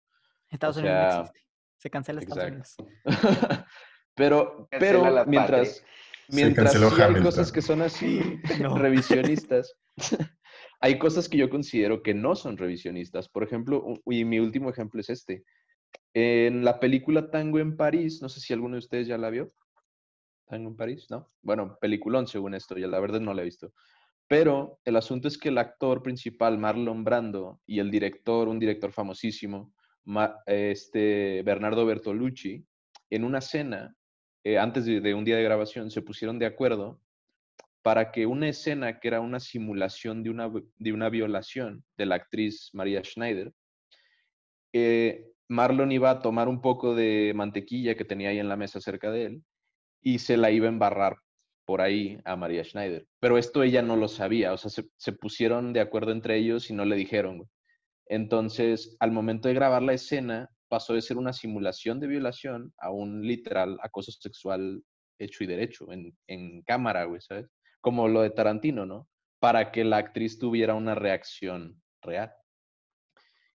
Estados Unidos no existe. Se cancela Estados Unidos. pero, pero mientras, mientras hay cosas que son así revisionistas, hay cosas que yo considero que no son revisionistas. Por ejemplo, y mi último ejemplo es este. En la película Tango en París, no sé si alguno de ustedes ya la vio. Tango en París, ¿no? Bueno, peliculón según esto, ya la verdad no la he visto. Pero el asunto es que el actor principal, Marlon Brando, y el director, un director famosísimo, este, Bernardo Bertolucci, en una cena, eh, antes de, un día de grabación, se pusieron de acuerdo para que una escena que era una simulación de una, de una violación de la actriz María Schneider, eh, Marlon iba a tomar un poco de mantequilla que tenía ahí en la mesa cerca de él y se la iba a embarrar por ahí a María Schneider. Pero esto ella no lo sabía, o sea, se, se pusieron de acuerdo entre ellos y no le dijeron. Entonces, al momento de grabar la escena, pasó de ser una simulación de violación a un literal acoso sexual hecho y derecho, en, en cámara, güey, ¿sabes? Como lo de Tarantino, ¿no? Para que la actriz tuviera una reacción real.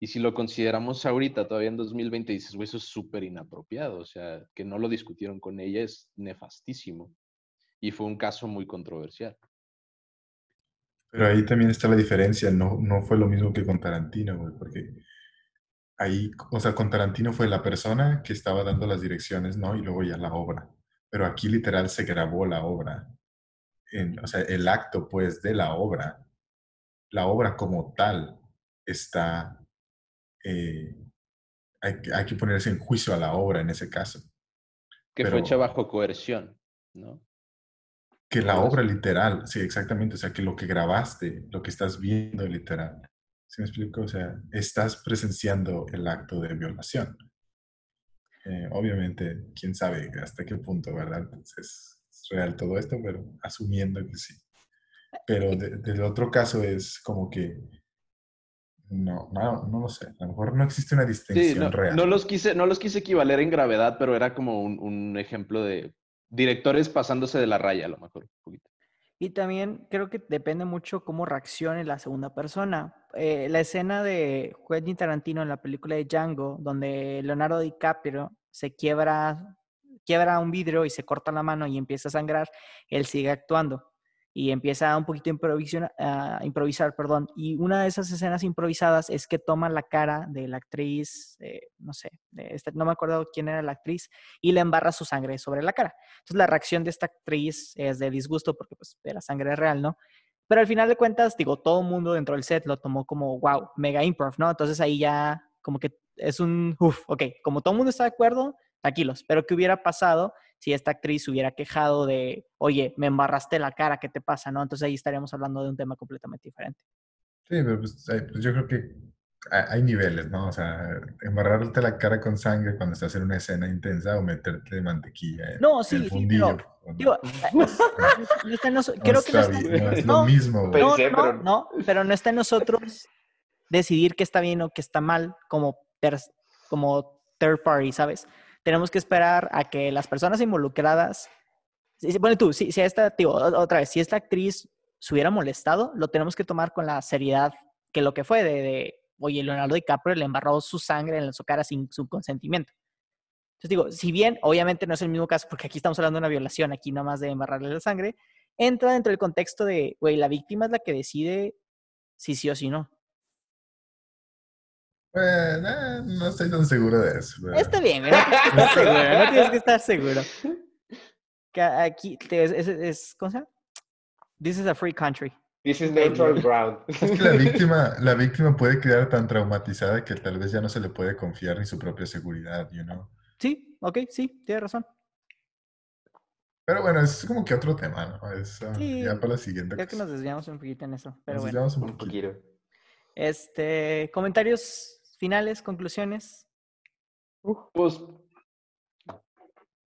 Y si lo consideramos ahorita, todavía en 2020, dices, güey, eso es súper inapropiado. O sea, que no lo discutieron con ella es nefastísimo. Y fue un caso muy controversial. Pero ahí también está la diferencia. No, no fue lo mismo que con Tarantino, güey, porque ahí, o sea, con Tarantino fue la persona que estaba dando las direcciones, ¿no? Y luego ya la obra. Pero aquí literal se grabó la obra o sea, el acto pues de la obra, la obra como tal está, eh, hay, hay, que ponerse en juicio a la obra en ese caso. Que fue hecha bajo coerción, ¿no? Que la obra literal, sí, exactamente, o sea, que lo que grabaste, lo que estás viendo literal, ¿sí me explico? O sea, estás presenciando el acto de violación. Eh, obviamente, quién sabe hasta qué punto, ¿verdad? Entonces, real todo esto, pero asumiendo que sí. Pero del otro caso es como que no, no, no lo sé. A lo mejor no existe una distinción real. No los, quise, no los quise equivaler en gravedad, pero era como un, ejemplo de directores pasándose de la raya, a lo mejor. Un poquito. Y también creo que depende mucho cómo reaccione la segunda persona. Eh, la escena de Quentin Tarantino en la película de Django, donde Leonardo DiCaprio se quiebra, quiebra un vidrio y se corta la mano y empieza a sangrar, él sigue actuando y empieza un poquito a improvisar, perdón. Y una de esas escenas improvisadas es que toma la cara de la actriz, eh, no sé, de no me acuerdo quién era la actriz, y le embarra su sangre sobre la cara. Entonces la reacción de esta actriz es de disgusto porque pues era sangre real, ¿no? Pero al final de cuentas, digo, todo el mundo dentro del set lo tomó como, wow, mega improv, ¿no? Entonces ahí ya como que es un, uff, ok, como todo el mundo está de acuerdo, tranquilos, pero ¿qué hubiera pasado si esta actriz hubiera quejado de, oye, me embarraste la cara, ¿qué te pasa? ¿no? Entonces ahí estaríamos hablando de un tema completamente diferente. Sí, pero pues, pues yo creo que hay niveles, ¿no? O sea, embarrarte la cara con sangre cuando estás en una escena intensa o meterte mantequilla. No, sí, sí, pero, digo, creo que no está, es lo mismo. No, no, no, pero no está en nosotros decidir qué está bien o qué está mal como, como third party, ¿sabes? Tenemos que esperar a que las personas involucradas, bueno, tú, si, si esta, otra vez, si esta actriz se hubiera molestado, lo tenemos que tomar con la seriedad que lo que fue de, de oye, Leonardo DiCaprio le embarró su sangre en su cara sin su consentimiento. Entonces digo, si bien obviamente no es el mismo caso, porque aquí estamos hablando de una violación, aquí nada más de embarrarle la sangre, entra dentro del contexto de, güey, la víctima es la que decide si sí o si no. Bueno, no estoy tan seguro de eso. Está bien, no tienes que estar seguro, no tienes que estar seguro. Que aquí es, es, ¿cómo se llama? This is a free country. This is neutral ground. Es que la víctima, la víctima puede quedar tan traumatizada que tal vez ya no se le puede confiar ni su propia seguridad, you know. Sí, ok, sí, tienes razón. Pero bueno, es como que otro tema, ¿no? Es ah, ya para la siguiente. Creo que nos desviamos un poquito en eso. Pero nos bueno. desviamos un poquito. Este, comentarios finales, conclusiones. Pues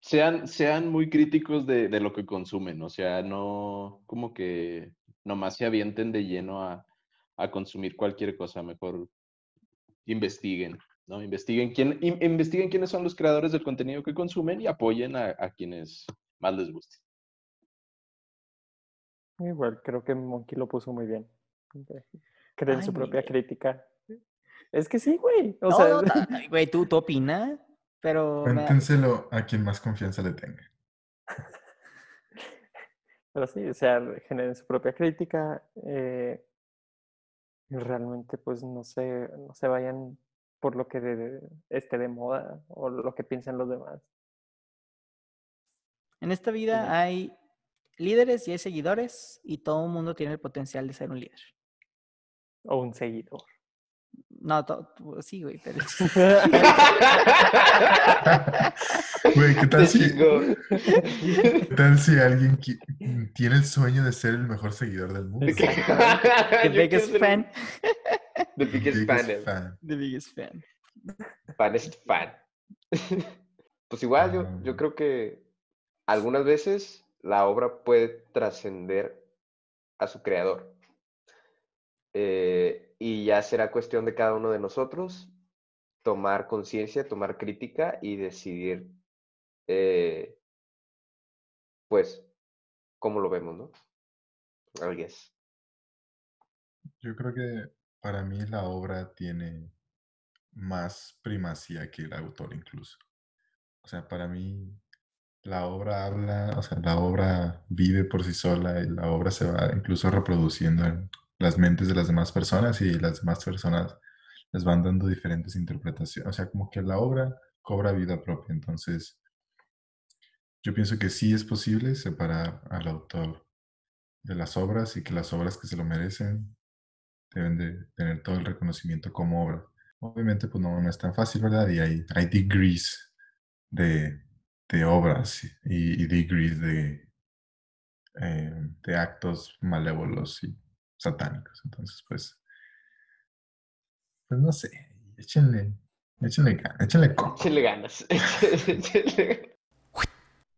sean, sean muy críticos de, lo que consumen, o sea, no como que nomás se avienten de lleno a, consumir cualquier cosa, mejor investiguen, ¿no? Investiguen, quién, investiguen quiénes son los creadores del contenido que consumen y apoyen a, quienes más les guste. Igual, creo que Monkey lo puso muy bien. Creen su propia crítica es que sí, güey. O sea, güey, tú, tú opinas, pero... Cuéntenselo a quien más confianza le tenga. Pero sí, o sea, generen su propia crítica. Eh, y realmente, pues, no se, no se vayan por lo que esté de moda o lo que piensen los demás. En esta vida hay líderes y hay seguidores y todo el mundo tiene el potencial de ser un líder. O un seguidor. No, sí, güey, pero... Güey, ¿qué tal, si, ¿qué tal si alguien tiene el sueño de ser el mejor seguidor del mundo? The biggest fan. The biggest, fan. The biggest fan. Fanest fan. Pues igual, yo, yo ah. creo que algunas veces la obra puede trascender a su creador. Eh, y ya será cuestión de cada uno de nosotros tomar conciencia, tomar crítica y decidir, eh, pues, cómo lo vemos, ¿no? guess. Yo creo que para mí la obra tiene más primacía que el autor incluso. O sea, para mí la obra habla, o sea, la obra vive por sí sola y la obra se va incluso reproduciendo en las mentes de las demás personas y las demás personas les van dando diferentes interpretaciones. O sea, como que la obra cobra vida propia. Entonces, yo pienso que sí es posible separar al autor de las obras y que las obras que se lo merecen deben de tener todo el reconocimiento como obra. Obviamente, pues no, no es tan fácil, ¿verdad? Y hay, hay degrees de, de obras y, degrees de, eh, de actos malévolos y satánicos. Entonces, pues, pues no sé, échenle, échenle, échenle, échenle ganas.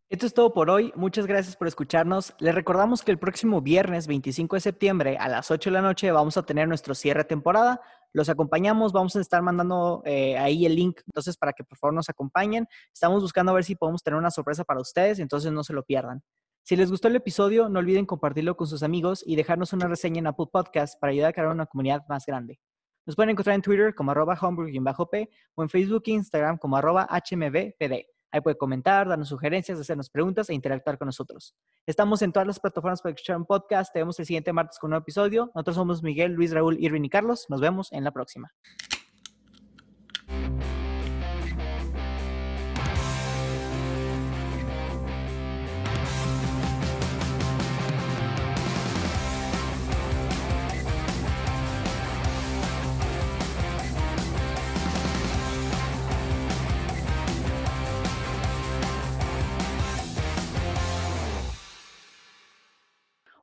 Esto es todo por hoy. Muchas gracias por escucharnos. Les recordamos que el próximo viernes 25 de septiembre a las 8 de la noche vamos a tener nuestro cierre de temporada. Los acompañamos, vamos a estar mandando eh, ahí el link, entonces para que por favor nos acompañen. Estamos buscando a ver si podemos tener una sorpresa para ustedes, entonces no se lo pierdan. Si les gustó el episodio, no olviden compartirlo con sus amigos y dejarnos una reseña en Apple Podcast para ayudar a crear una comunidad más grande. Nos pueden encontrar en Twitter como arroba homburg-p o en Facebook e Instagram como arroba hmbpd. Ahí puede comentar, darnos sugerencias, hacernos preguntas e interactuar con nosotros. Estamos en todas las plataformas para escuchar un podcast. Te vemos el siguiente martes con un nuevo episodio. Nosotros somos Miguel, Luis, Raúl, Irvin y Carlos. Nos vemos en la próxima.